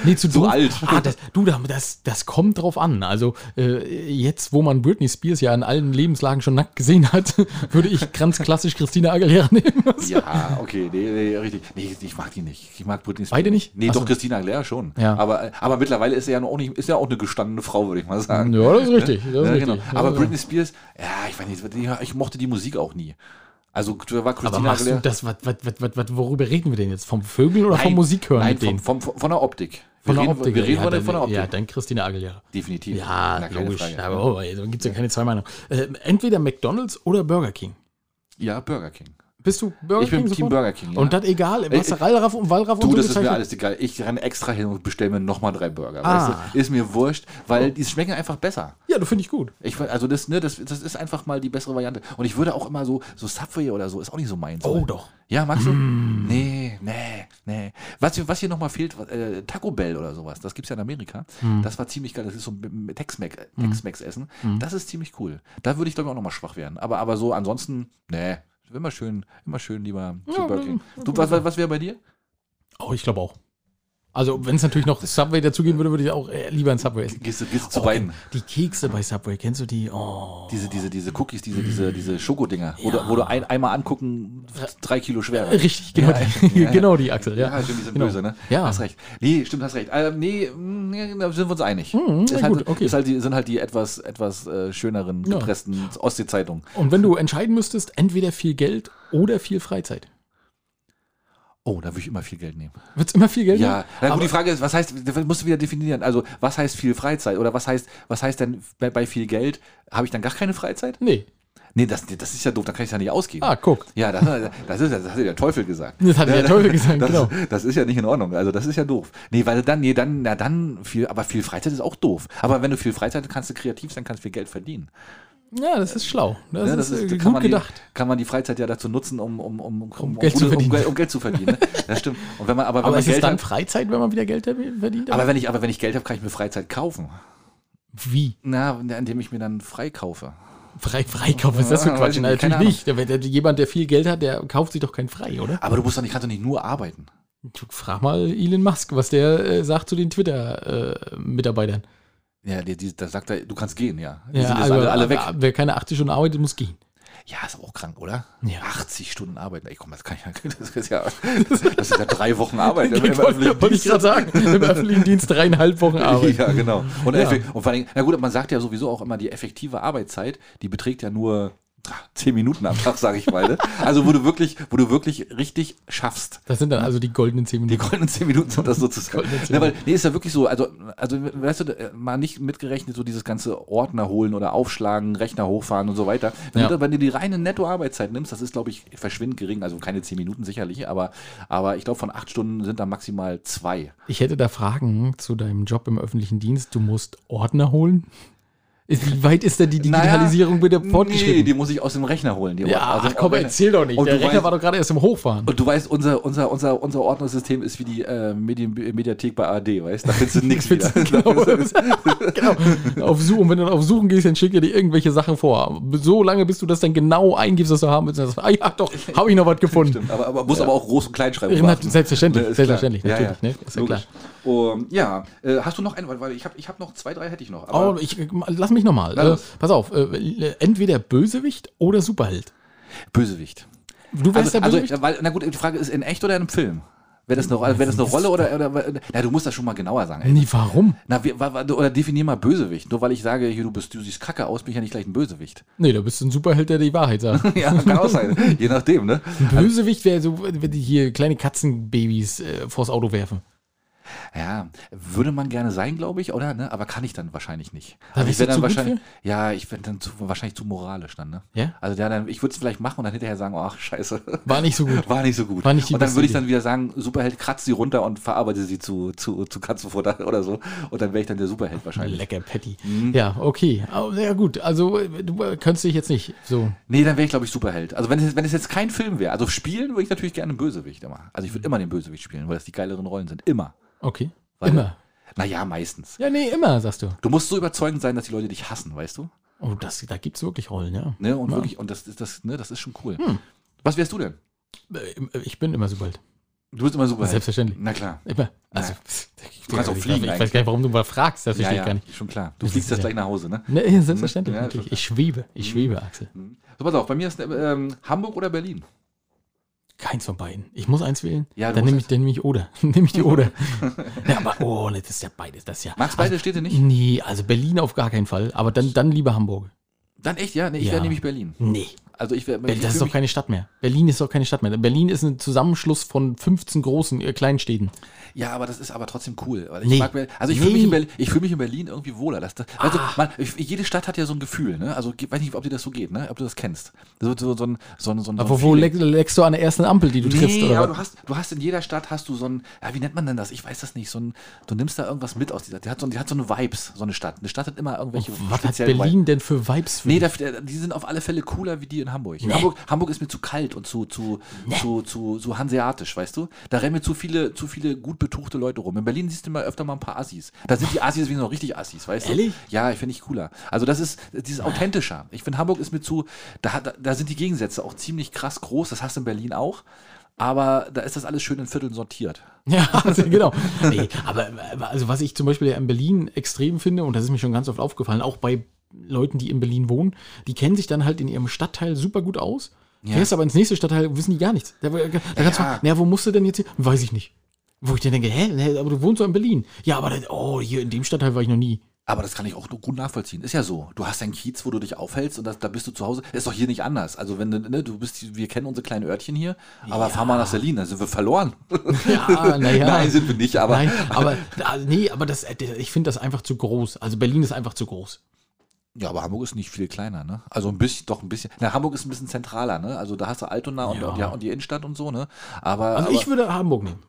[SPEAKER 3] nee, zu
[SPEAKER 1] So
[SPEAKER 3] doof.
[SPEAKER 1] alt.
[SPEAKER 3] Ah, das, du, da- das, das kommt drauf an. Also äh, jetzt, wo man Britney Spears ja in allen Lebenslagen schon nackt gesehen hat, (laughs) würde ich ganz klassisch Christina Aguilera nehmen. (laughs)
[SPEAKER 1] ja, okay, nee, nee, richtig. Nee, ich mag die nicht. Ich mag Britney Spears.
[SPEAKER 3] Beide nicht?
[SPEAKER 1] Nee,
[SPEAKER 3] Ach so.
[SPEAKER 1] doch Christina Aguilera schon.
[SPEAKER 3] Ja.
[SPEAKER 1] Aber, aber mittlerweile ist sie ja auch nicht, ist ja auch eine gestandene Frau, würde ich mal sagen.
[SPEAKER 3] Ja, das ist richtig. Das ist
[SPEAKER 1] Ja,
[SPEAKER 3] richtig.
[SPEAKER 1] genau. Aber
[SPEAKER 3] Ja,
[SPEAKER 1] Britney Spears, ja, ich weiß nicht, ich mochte die Musik auch nie. Also war
[SPEAKER 3] Aber
[SPEAKER 1] Christina
[SPEAKER 3] machst du
[SPEAKER 1] Aguilera.
[SPEAKER 3] das, was, was, was, was, worüber reden wir denn jetzt? Vom Vögeln oder vom Musikhören
[SPEAKER 1] Nein,
[SPEAKER 3] mit denen?
[SPEAKER 1] vom, vom, von der Optik.
[SPEAKER 3] Von
[SPEAKER 1] wir
[SPEAKER 3] der
[SPEAKER 1] reden,
[SPEAKER 3] Optik.
[SPEAKER 1] Wir reden
[SPEAKER 3] ja,
[SPEAKER 1] von, der-
[SPEAKER 3] dann,
[SPEAKER 1] von der Optik.
[SPEAKER 3] ja, dann Christina Aguilera.
[SPEAKER 1] Definitiv.
[SPEAKER 3] Ja,
[SPEAKER 1] Na,
[SPEAKER 3] logisch.
[SPEAKER 1] Frage.
[SPEAKER 3] Aber oh, da gibt es ja keine zwei Meinungen. Äh, entweder McDonalds oder Burger King.
[SPEAKER 1] Ja, Burger King.
[SPEAKER 3] Bist du Burger
[SPEAKER 1] ich bin
[SPEAKER 3] King
[SPEAKER 1] Team
[SPEAKER 3] sofort?
[SPEAKER 1] Burger King. Ja.
[SPEAKER 3] Und das egal, was
[SPEAKER 1] Äh,
[SPEAKER 3] Rallraff und Wallraff und
[SPEAKER 1] Du, das ist mir alles egal. Ich renne extra hin und bestelle mir nochmal drei Burger.
[SPEAKER 3] Ah.
[SPEAKER 1] Weißt du? Ist mir wurscht, weil die schmecken einfach besser.
[SPEAKER 3] Ja, das finde ich gut.
[SPEAKER 1] Ich, also das, ne, das, das ist einfach mal die bessere Variante. Und ich würde auch immer so, so Subway oder so, ist auch nicht so meins.
[SPEAKER 3] Oh, doch.
[SPEAKER 1] Ja, magst du?
[SPEAKER 3] Mm.
[SPEAKER 1] Nee, nee, nee. Was, hier- was hier nochmal fehlt, äh, Taco Bell oder sowas, das gibt's ja in Amerika.
[SPEAKER 3] Mm.
[SPEAKER 1] Das war ziemlich geil. Das ist so ein Tex-Mex Tex essen. Das ist ziemlich cool. Da würde ich, glaube ich, auch nochmal schwach werden. Aber, aber so ansonsten, nee. Immer schön, immer schön lieber zu
[SPEAKER 3] Ja,
[SPEAKER 1] Burger King. Du, was, was was wäre bei dir?
[SPEAKER 3] Oh, ich glaube auch. Also, wenn es natürlich noch Subway dazugeben würde, würde ich auch äh, lieber ein Subway essen.
[SPEAKER 1] Gehst du, gehst du zu
[SPEAKER 3] Oh,
[SPEAKER 1] beiden?
[SPEAKER 3] Die Kekse bei Subway, kennst du die? Oh.
[SPEAKER 1] Diese, diese, diese Cookies, diese, diese, diese Schokodinger, wo, du, wo du ein, einmal angucken, drei Kilo schwerer.
[SPEAKER 3] Richtig, genau,
[SPEAKER 1] Ja,
[SPEAKER 3] die, (laughs)
[SPEAKER 1] ja.
[SPEAKER 3] genau die Axel, ja.
[SPEAKER 1] Ja, stimmt, die sind
[SPEAKER 3] Genau.
[SPEAKER 1] böse, ne?
[SPEAKER 3] Ja.
[SPEAKER 1] Hast recht. Nee, stimmt, hast recht. Ähm, nee, mh, da sind wir uns einig.
[SPEAKER 3] Mhm,
[SPEAKER 1] ist halt,
[SPEAKER 3] gut, okay.
[SPEAKER 1] ist halt die, sind halt die etwas, etwas äh, schöneren,
[SPEAKER 3] Ja.
[SPEAKER 1] gepressten Ostsee-Zeitungen.
[SPEAKER 3] Und wenn du entscheiden müsstest, entweder viel Geld oder viel Freizeit.
[SPEAKER 1] Oh, da würde ich immer viel Geld nehmen.
[SPEAKER 3] Wird es immer viel Geld?
[SPEAKER 1] Ja,
[SPEAKER 3] nehmen?
[SPEAKER 1] na gut,
[SPEAKER 3] Aber-
[SPEAKER 1] die Frage ist, was heißt, das musst du wieder definieren. Also, was heißt viel Freizeit? Oder was heißt, was heißt denn bei, bei viel Geld? Habe ich dann gar keine Freizeit?
[SPEAKER 3] Nee.
[SPEAKER 1] Nee, das, das ist ja doof, da kann ich ja nicht ausgeben.
[SPEAKER 3] Ah, guck.
[SPEAKER 1] Ja, das, das, ist, das hat ja der Teufel gesagt.
[SPEAKER 3] Das hat der Teufel gesagt,
[SPEAKER 1] das,
[SPEAKER 3] genau.
[SPEAKER 1] Das ist ja nicht in Ordnung. Also das ist ja doof. Nee, weil dann, nee, dann, na dann viel, aber viel Freizeit ist auch doof. Aber wenn du viel Freizeit hast, kannst du kreativ sein, kannst viel Geld verdienen.
[SPEAKER 3] Ja, das ist schlau. Das,
[SPEAKER 1] Ne,
[SPEAKER 3] ist, äh,
[SPEAKER 1] da
[SPEAKER 3] gut
[SPEAKER 1] man
[SPEAKER 3] gedacht.
[SPEAKER 1] Die, kann man die Freizeit ja dazu nutzen, um, um, um, um, um,
[SPEAKER 3] Geld zu verdienen.
[SPEAKER 1] Um Geld zu verdienen. Ne? (laughs) Das stimmt. Und wenn man, aber wenn
[SPEAKER 3] Aber
[SPEAKER 1] man
[SPEAKER 3] ist es
[SPEAKER 1] Geld
[SPEAKER 3] dann
[SPEAKER 1] hat,
[SPEAKER 3] Freizeit, wenn man wieder Geld verdient?
[SPEAKER 1] aber wenn ich, aber wenn ich Geld habe, kann ich mir Freizeit kaufen.
[SPEAKER 3] Wie?
[SPEAKER 1] Na, indem ich mir dann frei kaufe.
[SPEAKER 3] Frei, Freikauf, ist das für
[SPEAKER 1] Ja,
[SPEAKER 3] Quatsch?
[SPEAKER 1] keine
[SPEAKER 3] Natürlich nicht. Der, der, jemand, der viel Geld hat, der kauft sich doch kein Frei, oder?
[SPEAKER 1] Aber du musst doch nicht, kannst doch nicht nur arbeiten.
[SPEAKER 3] Frag mal Elon Musk, was der äh, sagt zu den Twitter-Mitarbeitern.
[SPEAKER 1] Ja, die, die, da sagt er, du kannst gehen, ja. Die
[SPEAKER 3] ja,
[SPEAKER 1] sind jetzt
[SPEAKER 3] also,
[SPEAKER 1] alle, alle weg.
[SPEAKER 3] Wer keine 80 Stunden arbeitet, muss gehen.
[SPEAKER 1] Ja, ist auch krank, oder?
[SPEAKER 3] Ja.
[SPEAKER 1] 80 Stunden arbeiten. Ey, komm, das kann ich ja, (laughs) das ist ja, das ist ja drei Wochen Arbeit. (laughs) im- im
[SPEAKER 3] Wollte ich gerade sagen. (laughs) Im öffentlichen Dienst dreieinhalb Wochen Arbeit.
[SPEAKER 1] Ja, genau. Und,
[SPEAKER 3] Ja.
[SPEAKER 1] und vor allem, na gut, man sagt ja sowieso auch immer, die effektive Arbeitszeit, die beträgt ja nur zehn Minuten am Tag, sage ich mal. Ne? Also wo du wirklich, wo du wirklich richtig schaffst.
[SPEAKER 3] Das sind dann also die goldenen 10
[SPEAKER 1] Die
[SPEAKER 3] Minuten.
[SPEAKER 1] goldenen zehn Minuten sind das sozusagen.
[SPEAKER 3] Zehn
[SPEAKER 1] Ja, weil, nee, ist ja wirklich so. Also, also, weißt du, äh, mal nicht mitgerechnet, so dieses ganze Ordner holen oder aufschlagen, Rechner hochfahren und so weiter. Wenn,
[SPEAKER 3] Ja.
[SPEAKER 1] du, wenn du die reine Netto-Arbeitszeit nimmst, das ist, glaube ich, verschwindend gering. Also keine zehn Minuten sicherlich, aber, aber ich glaube, von acht Stunden sind da maximal zwei.
[SPEAKER 3] Ich hätte da Fragen zu deinem Job im öffentlichen Dienst. Du musst Ordner holen? Wie weit ist denn die Digitalisierung bitte
[SPEAKER 1] Nee,
[SPEAKER 3] fortgeschritten?
[SPEAKER 1] die muss ich aus dem Rechner holen. Die
[SPEAKER 3] ja.
[SPEAKER 1] Also,
[SPEAKER 3] komm,
[SPEAKER 1] wenn-
[SPEAKER 3] erzähl doch nicht. Der Rechner
[SPEAKER 1] weißt-
[SPEAKER 3] war doch gerade erst im Hochfahren.
[SPEAKER 1] Und du weißt, unser, unser, unser, unser Ordnersystem ist wie die äh, Medien, Mediathek bei AD, weißt du? Da findest du nichts (laughs) wieder.
[SPEAKER 3] genau, (laughs) (laughs) genau. Auf Suchen, wenn du dann auf Suchen gehst, dann schickt er dir irgendwelche Sachen vor. So lange, bis du das dann genau eingibst, was du haben willst. dann Ah ja, doch, habe ich noch was gefunden.
[SPEAKER 1] Stimmt, aber, aber muss aber auch Groß- und Kleinschreibung
[SPEAKER 3] Ja,
[SPEAKER 1] machen.
[SPEAKER 3] selbstverständlich,
[SPEAKER 1] Ne,
[SPEAKER 3] selbstverständlich,
[SPEAKER 1] klar.
[SPEAKER 3] natürlich, ne, ist ja
[SPEAKER 1] Logisch. Um, ja, äh, hast du noch einen, weil ich habe ich hab noch zwei, drei hätte ich noch.
[SPEAKER 3] Oh, ich, lass mich nochmal. Äh, pass auf, äh, entweder Bösewicht oder Superheld.
[SPEAKER 1] Bösewicht.
[SPEAKER 3] Du wärst
[SPEAKER 1] Also,
[SPEAKER 3] der
[SPEAKER 1] also,
[SPEAKER 3] Bösewicht?
[SPEAKER 1] weil, na gut, die Frage ist in echt oder in einem Film? Wäre das eine, wäre das eine Rolle oder, oder, na, du musst das schon mal genauer sagen. Ey.
[SPEAKER 3] Nee, warum?
[SPEAKER 1] Na, wa- oder definier mal Bösewicht. Nur weil ich sage, hier, du bist, du siehst kacke aus, bin ich ja nicht gleich ein Bösewicht.
[SPEAKER 3] Nee, da bist du ein Superheld, der die Wahrheit sagt. (laughs)
[SPEAKER 1] ja, kann auch sein. (laughs) Je nachdem, ne?
[SPEAKER 3] Ein Bösewicht wäre so, wenn die hier kleine Katzenbabys äh, vors Auto werfen.
[SPEAKER 1] Ja, würde man gerne sein, glaube ich, oder? Ne? Aber kann ich dann wahrscheinlich nicht.
[SPEAKER 3] Da
[SPEAKER 1] Also ich wäre dann wahrscheinlich, ja, ich wäre dann zu, wahrscheinlich zu moralisch dann, ne?
[SPEAKER 3] Ja?
[SPEAKER 1] Also ja, dann, ich würde es vielleicht machen und dann hinterher sagen, ach, scheiße.
[SPEAKER 3] War nicht so gut. (laughs)
[SPEAKER 1] War nicht so gut.
[SPEAKER 3] War nicht die
[SPEAKER 1] und dann würde ich dann wieder sagen, Superheld kratzt sie runter und verarbeite sie zu, zu, zu Katzenfutter (laughs) oder so. Und dann wäre ich dann der Superheld wahrscheinlich.
[SPEAKER 3] Lecker Patty.
[SPEAKER 1] Mhm.
[SPEAKER 3] Ja, okay. Aber, ja, gut. Also, äh, du äh, könntest dich jetzt nicht so.
[SPEAKER 1] Nee, dann wäre ich, glaube ich, Superheld. Also wenn es, wenn es jetzt kein Film wäre, also spielen würde ich natürlich gerne einen Bösewicht immer. Also ich würde immer den Bösewicht spielen, weil das die geileren Rollen sind. Immer.
[SPEAKER 3] Okay.
[SPEAKER 1] Weil-
[SPEAKER 3] immer.
[SPEAKER 1] Naja, meistens.
[SPEAKER 3] Ja, nee, immer, sagst du.
[SPEAKER 1] Du musst so überzeugend sein, dass die Leute dich hassen, weißt du?
[SPEAKER 3] Oh, das, da gibt es wirklich Rollen, ja.
[SPEAKER 1] Ne? Und
[SPEAKER 3] Ja.
[SPEAKER 1] wirklich, und das ist das, ne, das ist schon cool.
[SPEAKER 3] Hm.
[SPEAKER 1] Was wärst du denn?
[SPEAKER 3] Äh, Ich bin immer Superheld.
[SPEAKER 1] Du bist immer Superheld.
[SPEAKER 3] Selbstverständlich.
[SPEAKER 1] Na klar.
[SPEAKER 3] Immer. Also,
[SPEAKER 1] Du kannst auch
[SPEAKER 3] ich,
[SPEAKER 1] fliegen
[SPEAKER 3] Ich weiß
[SPEAKER 1] eigentlich.
[SPEAKER 3] gar nicht, warum du mal fragst. Das
[SPEAKER 1] Ja,
[SPEAKER 3] verstehe ich
[SPEAKER 1] ja,
[SPEAKER 3] gar nicht.
[SPEAKER 1] schon klar. Du
[SPEAKER 3] Das
[SPEAKER 1] fliegst jetzt
[SPEAKER 3] ja-
[SPEAKER 1] gleich nach Hause, ne?
[SPEAKER 3] Ne, ja, selbstverständlich.
[SPEAKER 1] Ja,
[SPEAKER 3] Ich schwebe. Ich schwebe, Axel.
[SPEAKER 1] So, pass auf, bei mir ist ähm, Hamburg oder Berlin.
[SPEAKER 3] Keins von beiden. Ich muss eins wählen.
[SPEAKER 1] Ja,
[SPEAKER 3] dann nehme ich, dann nehme ich Oder. (laughs) nehme ich die Oder. (laughs) ja, aber, oh, das ist ja beides. Das ja.
[SPEAKER 1] Magst beide Städte nicht?
[SPEAKER 3] Nee, also Berlin auf gar keinen Fall. Aber dann, dann lieber Hamburg.
[SPEAKER 1] Dann echt, ja? Nee, ich
[SPEAKER 3] Ja.
[SPEAKER 1] wäre nämlich Berlin.
[SPEAKER 3] Nee.
[SPEAKER 1] Also ich wäre.
[SPEAKER 3] Das ist doch keine Stadt mehr. Berlin ist doch keine Stadt mehr. Berlin ist ein Zusammenschluss von 15 großen äh, kleinen Städten.
[SPEAKER 1] Ja, aber das ist aber trotzdem cool. Weil ich
[SPEAKER 3] Nee.
[SPEAKER 1] mag, Ber- also ich fühle mich,
[SPEAKER 3] Nee.
[SPEAKER 1] in Berlin- ich fühl mich in Berlin irgendwie wohler. Das, das, also
[SPEAKER 3] Ah.
[SPEAKER 1] man, jede Stadt hat ja so ein Gefühl, ne? Also ich weiß nicht, ob dir das so geht, ne? Ob du das kennst. So, so, so ein, so so so
[SPEAKER 3] Aber wo leck, leckst du an der ersten Ampel, die du triffst?
[SPEAKER 1] Nee,
[SPEAKER 3] Oder
[SPEAKER 1] aber
[SPEAKER 3] was?
[SPEAKER 1] du hast, du hast in jeder Stadt hast du so ein, ja, wie nennt man denn das? Ich weiß das nicht. So ein, du nimmst da irgendwas mit aus dieser. Die hat so, die hat so eine Vibes, so eine Stadt. Eine Stadt hat immer irgendwelche.
[SPEAKER 3] was hat Berlin denn für Vibes für
[SPEAKER 1] Nee, da, die sind auf alle Fälle cooler wie die in Hamburg.
[SPEAKER 3] Nee.
[SPEAKER 1] Hamburg, Hamburg ist mir zu kalt und zu, zu, zu, zu, zu hanseatisch, weißt du? Da rennen mir zu viele, zu viele gut betuchte Leute rum. In Berlin siehst du mal öfter mal ein paar Assis. Da sind die Assis wie noch richtig Assis, weißt du?
[SPEAKER 3] Ehrlich?
[SPEAKER 1] Ja, ich finde ich cooler. Also das ist, dieses authentischer. Ich finde Hamburg ist mir zu, da, hat- da sind die Gegensätze auch ziemlich krass groß. Das hast du in Berlin auch. Aber da ist das alles schön in Vierteln sortiert. (laughs)
[SPEAKER 3] Ja, also, genau. Nee, aber aber also was ich zum Beispiel ja in Berlin extrem finde, und das ist mir schon ganz oft aufgefallen, auch bei Leuten, die in Berlin wohnen, die kennen sich dann halt in ihrem Stadtteil super gut aus.
[SPEAKER 1] Ja.
[SPEAKER 3] Fährst aber ins nächste Stadtteil, wissen die gar nichts. Da, da kannst
[SPEAKER 1] Ja.
[SPEAKER 3] du, naja, wo musst du denn jetzt hin? Weiß ich nicht. Wo ich dann denke, hä, aber du wohnst doch in Berlin. Ja, aber dann, oh, hier in dem Stadtteil war ich noch nie.
[SPEAKER 1] Aber das kann ich auch nur gut nachvollziehen. Ist ja so. Du hast einen Kiez, wo du dich aufhältst und das, da bist du zu Hause. Ist doch hier nicht anders. Also wenn du, ne, du bist, wir kennen unsere kleinen Örtchen hier, aber fahr mal nach Berlin, dann sind wir verloren.
[SPEAKER 3] Ja, naja. (laughs)
[SPEAKER 1] Nein, sind wir nicht, aber.
[SPEAKER 3] Nein, aber nee, aber das, ich finde das einfach zu groß. Also Berlin ist einfach zu groß.
[SPEAKER 1] Ja, aber Hamburg ist nicht viel kleiner, ne? Also ein bisschen, doch ein bisschen. Na, Hamburg ist ein bisschen zentraler, ne? Also da hast du Altona und,
[SPEAKER 3] Ja.
[SPEAKER 1] und, ja, und die Innenstadt und so, ne? Aber.
[SPEAKER 3] Also
[SPEAKER 1] aber,
[SPEAKER 3] ich würde Hamburg nehmen.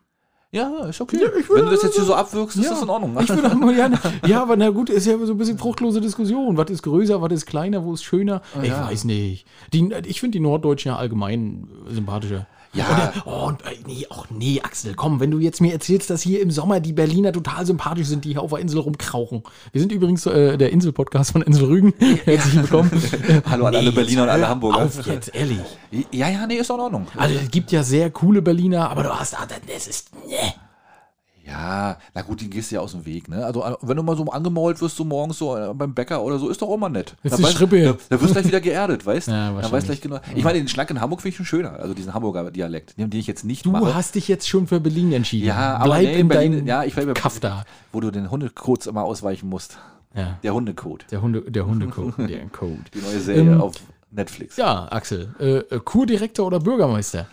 [SPEAKER 1] Ja, ist okay.
[SPEAKER 3] Ja, ich würde-
[SPEAKER 1] Wenn du das jetzt hier so abwirkst, ist
[SPEAKER 3] Ja,
[SPEAKER 1] das in Ordnung.
[SPEAKER 3] Ich würde Hamburg (laughs) gerne. Ja, aber na gut, ist ja so ein bisschen fruchtlose Diskussion. Was ist größer, was ist kleiner, wo ist schöner? ich
[SPEAKER 1] ja.
[SPEAKER 3] weiß nicht. Die, ich finde die Norddeutschen ja allgemein sympathischer.
[SPEAKER 1] Ja.
[SPEAKER 3] Und, oh, äh, nee, ach nee, Axel, komm, wenn du jetzt mir erzählst, dass hier im Sommer die Berliner total sympathisch sind, die hier auf der Insel rumkrauchen. Wir sind übrigens äh, der Insel-Podcast von Insel Rügen. (laughs) Herzlich willkommen. (laughs)
[SPEAKER 1] Hallo an alle Berliner und alle Hamburger.
[SPEAKER 3] Auf jetzt, ehrlich.
[SPEAKER 1] Ja, ja, nee, ist doch in Ordnung.
[SPEAKER 3] Also es gibt ja sehr coole Berliner, aber du hast, ah, das ist, nee.
[SPEAKER 1] Ja, na gut, den gehst du ja aus dem Weg, ne? Also, äh, wenn du mal so angemault wirst, so morgens so äh, beim Bäcker oder so, ist doch auch mal nett.
[SPEAKER 3] Jetzt
[SPEAKER 1] Da
[SPEAKER 3] die
[SPEAKER 1] weißt-. Da, da wirst du gleich wieder geerdet, weißt (laughs)
[SPEAKER 3] Ja,
[SPEAKER 1] Dann
[SPEAKER 3] wahrscheinlich.
[SPEAKER 1] weißt gleich genau. Ich meine, den Schnack in Hamburg finde ich schon schöner, also diesen Hamburger Dialekt, den, ich jetzt nicht
[SPEAKER 3] Du
[SPEAKER 1] mache.
[SPEAKER 3] hast dich jetzt schon für Berlin entschieden.
[SPEAKER 1] ja, aber
[SPEAKER 3] Bleib
[SPEAKER 1] nee,
[SPEAKER 3] in
[SPEAKER 1] Berlin,
[SPEAKER 3] deinem
[SPEAKER 1] ja, ich bleibe
[SPEAKER 3] Kaff da.
[SPEAKER 1] wo du den Hundecodes immer ausweichen musst.
[SPEAKER 3] Ja.
[SPEAKER 1] Der Hundecode.
[SPEAKER 3] Der Hunde, der Hundecode. der Code. (laughs)
[SPEAKER 1] Die neue Serie
[SPEAKER 3] Ähm,
[SPEAKER 1] auf Netflix.
[SPEAKER 3] Ja, Axel. Äh, äh, Kurdirektor oder Bürgermeister?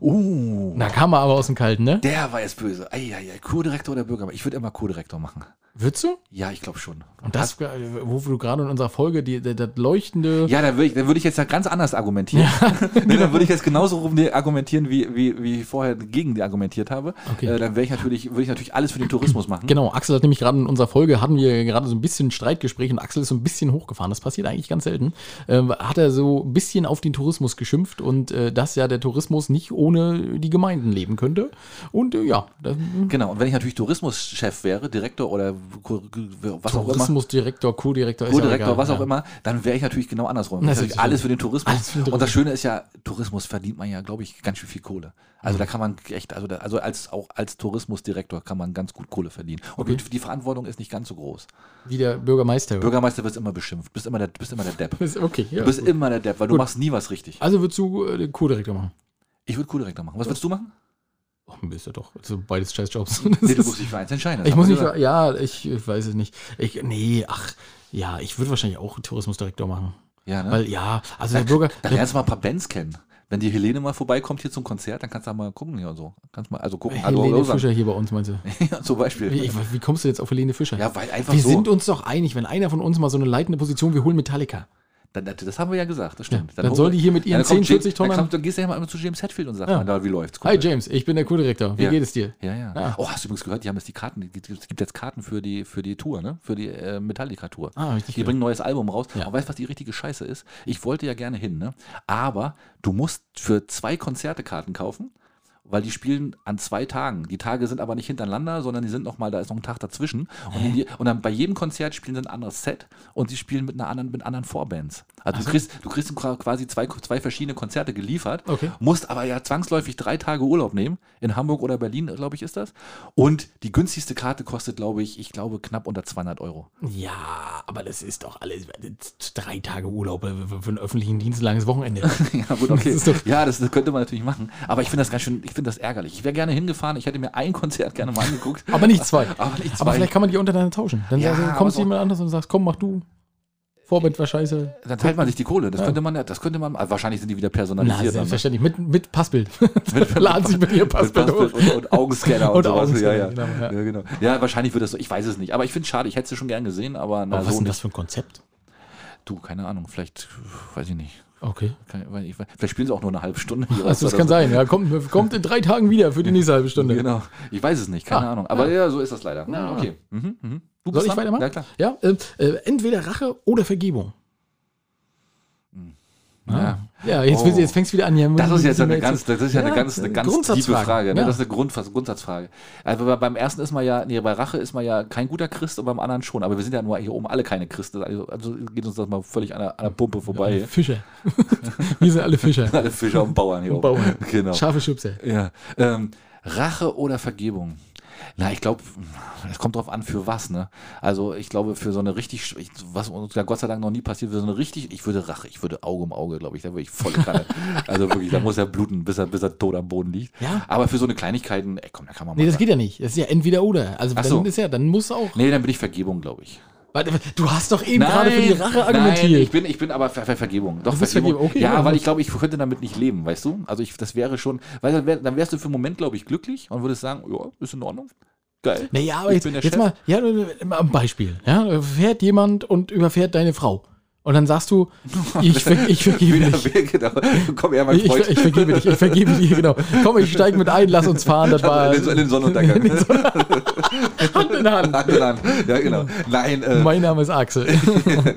[SPEAKER 1] Uh,
[SPEAKER 3] Na, kam er aber aus dem Kalten, ne?
[SPEAKER 1] der war jetzt böse. Eieiei, Kurdirektor oder Bürgermeister? Ich würde immer Kurdirektor machen.
[SPEAKER 3] Würdest du?
[SPEAKER 1] Ja, ich glaube schon.
[SPEAKER 3] Und das, äh, wo du gerade in unserer Folge die, der, das leuchtende.
[SPEAKER 1] Ja, dann würde ich, würde ich jetzt ja ganz anders argumentieren. (laughs) nee, dann würde ich jetzt genauso rum die argumentieren, wie, wie, wie ich vorher gegen die argumentiert habe.
[SPEAKER 3] Okay.
[SPEAKER 1] Äh, dann wäre ich natürlich, würde ich natürlich alles für den Tourismus machen.
[SPEAKER 3] Genau, Axel hat nämlich gerade in unserer Folge, hatten wir gerade so ein bisschen Streitgespräch und Axel ist so ein bisschen hochgefahren. Das passiert eigentlich ganz selten. Ähm, hat er so ein bisschen auf den Tourismus geschimpft und äh, dass ja der Tourismus nicht ohne die Gemeinden leben könnte. Und äh, ja, das,
[SPEAKER 1] Genau. Und wenn ich natürlich Tourismuschef wäre, Direktor oder was auch immer,
[SPEAKER 3] Tourismusdirektor, Co-Direktor, ist
[SPEAKER 1] Co-Direktor, was auch
[SPEAKER 3] ja.
[SPEAKER 1] immer, dann wäre ich natürlich genau andersrum. Natürlich
[SPEAKER 3] sicher.
[SPEAKER 1] alles für den Tourismus.
[SPEAKER 3] Für den
[SPEAKER 1] Und das Schöne ist ja, Tourismus verdient man ja, glaube ich, ganz schön viel Kohle. Also da kann man echt, also, da, also als auch als Tourismusdirektor kann man ganz gut Kohle verdienen. Und
[SPEAKER 3] Okay.
[SPEAKER 1] die Verantwortung ist nicht ganz so groß.
[SPEAKER 3] Wie der Bürgermeister.
[SPEAKER 1] Bürgermeister wirst immer beschimpft, bist immer der, bist immer der Depp. (laughs)
[SPEAKER 3] Ist okay, ja.
[SPEAKER 1] Du bist
[SPEAKER 3] gut.
[SPEAKER 1] immer der Depp, weil du
[SPEAKER 3] Gut.
[SPEAKER 1] machst nie was richtig.
[SPEAKER 3] Also würdest du äh, den Co-Direktor machen?
[SPEAKER 1] Ich würde Co-Direktor machen. Was würdest du machen?
[SPEAKER 3] Oh, ist ja doch. Also beides Scheißjobs.
[SPEAKER 1] Nee, du (laughs) musst dich für eins entscheiden.
[SPEAKER 3] ich muss nicht, ja, ich, ich weiß es nicht. Ich, nee, ach, ja, ich würde wahrscheinlich auch Tourismusdirektor machen.
[SPEAKER 1] Ja, ne?
[SPEAKER 3] Weil, ja, also der Bürger,
[SPEAKER 1] Dann lernst du mal ein paar Bands kennen. Wenn die Helene mal vorbeikommt hier zum Konzert, dann kannst du da mal gucken hier und so. Kannst mal, also gucken.
[SPEAKER 3] Helene
[SPEAKER 1] sagen.
[SPEAKER 3] Fischer hier bei uns, meinst du? (laughs)
[SPEAKER 1] Ja, zum Beispiel.
[SPEAKER 3] Wie, wie kommst du jetzt auf Helene Fischer?
[SPEAKER 1] Ja, weil einfach
[SPEAKER 3] wir
[SPEAKER 1] so.
[SPEAKER 3] sind uns doch einig, wenn einer von uns mal so eine leitende Position, wir holen Metallica.
[SPEAKER 1] Dann, das haben wir ja gesagt, das stimmt.
[SPEAKER 3] dann soll die hier mit ihren
[SPEAKER 1] dann kommt
[SPEAKER 3] 10, 40
[SPEAKER 1] James-
[SPEAKER 3] Tonnen-
[SPEAKER 1] Dann, kommt, dann gehst du ja mal zu James Hetfield und sagst
[SPEAKER 3] Ja.
[SPEAKER 1] mal, da, wie läuft's?
[SPEAKER 3] Hi
[SPEAKER 1] Kumpel?
[SPEAKER 3] James, ich bin der Kurdirektor. Wie
[SPEAKER 1] Ja.
[SPEAKER 3] geht es dir?
[SPEAKER 1] Ja, ja,
[SPEAKER 3] Ja.
[SPEAKER 1] Oh, hast du übrigens gehört, die haben jetzt die Karten, es gibt jetzt Karten für die, für die Tour, ne? Für die äh, Metallica-Tour.
[SPEAKER 3] Ah, richtig
[SPEAKER 1] Die bringen ein neues Album raus.
[SPEAKER 3] Ja.
[SPEAKER 1] Und weißt du, was die richtige Scheiße ist? Ich wollte ja gerne hin, ne? Aber du musst für zwei Konzerte Karten kaufen, weil die spielen an zwei Tagen. Die Tage sind aber nicht hintereinander, sondern die sind noch mal, da ist noch ein Tag dazwischen. Und, die, und dann bei jedem Konzert spielen sie ein anderes Set und sie spielen mit einer anderen, mit anderen Vorbands. Also du kriegst, du kriegst quasi zwei, zwei verschiedene Konzerte geliefert,
[SPEAKER 3] Okay.
[SPEAKER 1] musst aber ja zwangsläufig drei Tage Urlaub nehmen. In Hamburg oder Berlin, glaube ich, ist das. Und die günstigste Karte kostet, glaube ich, ich glaube knapp unter 200 Euro.
[SPEAKER 3] Ja, aber das ist doch alles drei Tage Urlaub für einen öffentlichen Dienst, langes Wochenende. (laughs)
[SPEAKER 1] Ja, gut, okay.
[SPEAKER 3] Das doch-
[SPEAKER 1] ja, das, das könnte man natürlich machen. Aber ich finde das ganz schön, ich finde das ärgerlich. Ich wäre gerne hingefahren, ich hätte mir ein Konzert gerne mal angeguckt.
[SPEAKER 3] Aber nicht zwei. (laughs)
[SPEAKER 1] Aber nicht zwei.
[SPEAKER 3] Aber vielleicht kann man die untereinander tauschen. Dann
[SPEAKER 1] Ja,
[SPEAKER 3] kommst du jemand anders und sagst, komm, mach du. Vorband war scheiße.
[SPEAKER 1] Dann teilt man sich die Kohle. Das könnte man ja, das könnte man, also wahrscheinlich sind die wieder
[SPEAKER 3] Na,
[SPEAKER 1] personalisiert. dann, ne?
[SPEAKER 3] selbstverständlich. Mit, mit Passbild. (laughs) (laughs) Laden sich mit
[SPEAKER 1] Mit
[SPEAKER 3] Passbild
[SPEAKER 1] Passbild
[SPEAKER 3] hoch.
[SPEAKER 1] und, und Augenscanner und,
[SPEAKER 3] Und. Augenscanner,
[SPEAKER 1] ja, ja.
[SPEAKER 3] genau, ja.
[SPEAKER 1] ja, genau. Ja, wahrscheinlich wird das so. Ich weiß es nicht. Aber ich finde es schade. Ich hätte es schon gern gesehen, aber na,
[SPEAKER 3] Aber was ist
[SPEAKER 1] so
[SPEAKER 3] denn
[SPEAKER 1] nicht.
[SPEAKER 3] das für ein Konzept?
[SPEAKER 1] Du, keine Ahnung. Vielleicht, weiß ich nicht.
[SPEAKER 3] Okay.
[SPEAKER 1] Kann, weil ich, vielleicht spielen sie auch nur eine halbe Stunde.
[SPEAKER 3] Also das kann
[SPEAKER 1] so.
[SPEAKER 3] sein. Ja, kommt, kommt in drei Tagen wieder für die nächste halbe Stunde.
[SPEAKER 1] Genau. Ich weiß es nicht. Keine
[SPEAKER 3] Ah,
[SPEAKER 1] Ahnung. Aber ja. so ist das leider.
[SPEAKER 3] Ja.
[SPEAKER 1] Okay. Mhm, mhm. Du
[SPEAKER 3] Soll ich
[SPEAKER 1] dran?
[SPEAKER 3] weitermachen?
[SPEAKER 1] Ja, klar.
[SPEAKER 3] Ja, äh, äh, entweder Rache oder Vergebung.
[SPEAKER 1] Ja.
[SPEAKER 3] Ja, jetzt,
[SPEAKER 1] Oh.
[SPEAKER 3] jetzt fängst du wieder an. hier
[SPEAKER 1] Das ist jetzt eine ganz, das ist ja eine
[SPEAKER 3] Ja,
[SPEAKER 1] ganz, eine ganz tiefe Frage. Ne?
[SPEAKER 3] Ja.
[SPEAKER 1] Das ist eine Grund, Grundsatzfrage. Also bei- beim ersten ist man ja, nee, bei Rache ist man ja kein guter Christ und beim anderen schon. Aber wir sind ja nur hier oben alle keine Christen. Also, also geht uns das mal völlig an der, an der Pumpe vorbei.
[SPEAKER 3] Fischer. (laughs) wir sind alle Fischer.
[SPEAKER 1] Alle Fischer und Bauern hier
[SPEAKER 3] Und
[SPEAKER 1] oben.
[SPEAKER 3] Bauern. (laughs)
[SPEAKER 1] Genau.
[SPEAKER 3] Scharfe Schubse.
[SPEAKER 1] Ja. Ähm, Rache oder Vergebung? Na, ich glaube, es kommt drauf an, für was, ne? Also, ich glaube, für so eine richtig, was uns ja Gott sei Dank noch nie passiert, für so eine richtig, ich würde Rache, ich würde Auge um Auge, glaube ich, da würde ich voll Kanne. (laughs) also wirklich, da muss er bluten, bis er, bis er tot am Boden liegt.
[SPEAKER 3] Ja.
[SPEAKER 1] Aber für so eine Kleinigkeiten, ey, komm, da kann man mal.
[SPEAKER 3] Nee, das geht ja nicht. Das ist ja entweder oder. Also
[SPEAKER 1] Ach
[SPEAKER 3] dann
[SPEAKER 1] so.
[SPEAKER 3] ist ja, dann muss auch.
[SPEAKER 1] nee, dann bin ich Vergebung, glaube ich.
[SPEAKER 3] Du hast doch eben gerade für die Rache argumentiert.
[SPEAKER 1] Nein, ich bin, ich bin aber für, für Vergebung. Doch, Vergebung.
[SPEAKER 3] Vergebung, okay,
[SPEAKER 1] ja,
[SPEAKER 3] ja,
[SPEAKER 1] weil ich glaube, ich könnte damit nicht leben, weißt du? Also ich, das wäre schon, weil dann, wär, dann wärst du für einen Moment, glaube ich, glücklich und würdest sagen, ja, ist in Ordnung. Geil.
[SPEAKER 3] Naja, aber
[SPEAKER 1] Ich
[SPEAKER 3] jetzt, jetzt mal, ja, mal ein Beispiel. Ja, fährt jemand und überfährt deine Frau. Und dann sagst du, (laughs) ich, ver ich vergebe
[SPEAKER 1] Wieder
[SPEAKER 3] dich.
[SPEAKER 1] genau. Komm her, mein
[SPEAKER 3] Ich,
[SPEAKER 1] Freund.
[SPEAKER 3] ich, ich vergebe dich, ich vergebe dir, genau. Komm, ich steige mit ein, lass uns fahren. Das (laughs) war
[SPEAKER 1] in, den, (laughs) in den Sonnenuntergang.
[SPEAKER 3] Hand in Hand.
[SPEAKER 1] Hand in Hand. Ja, genau. Nein, äh,
[SPEAKER 3] Mein Name ist Axel.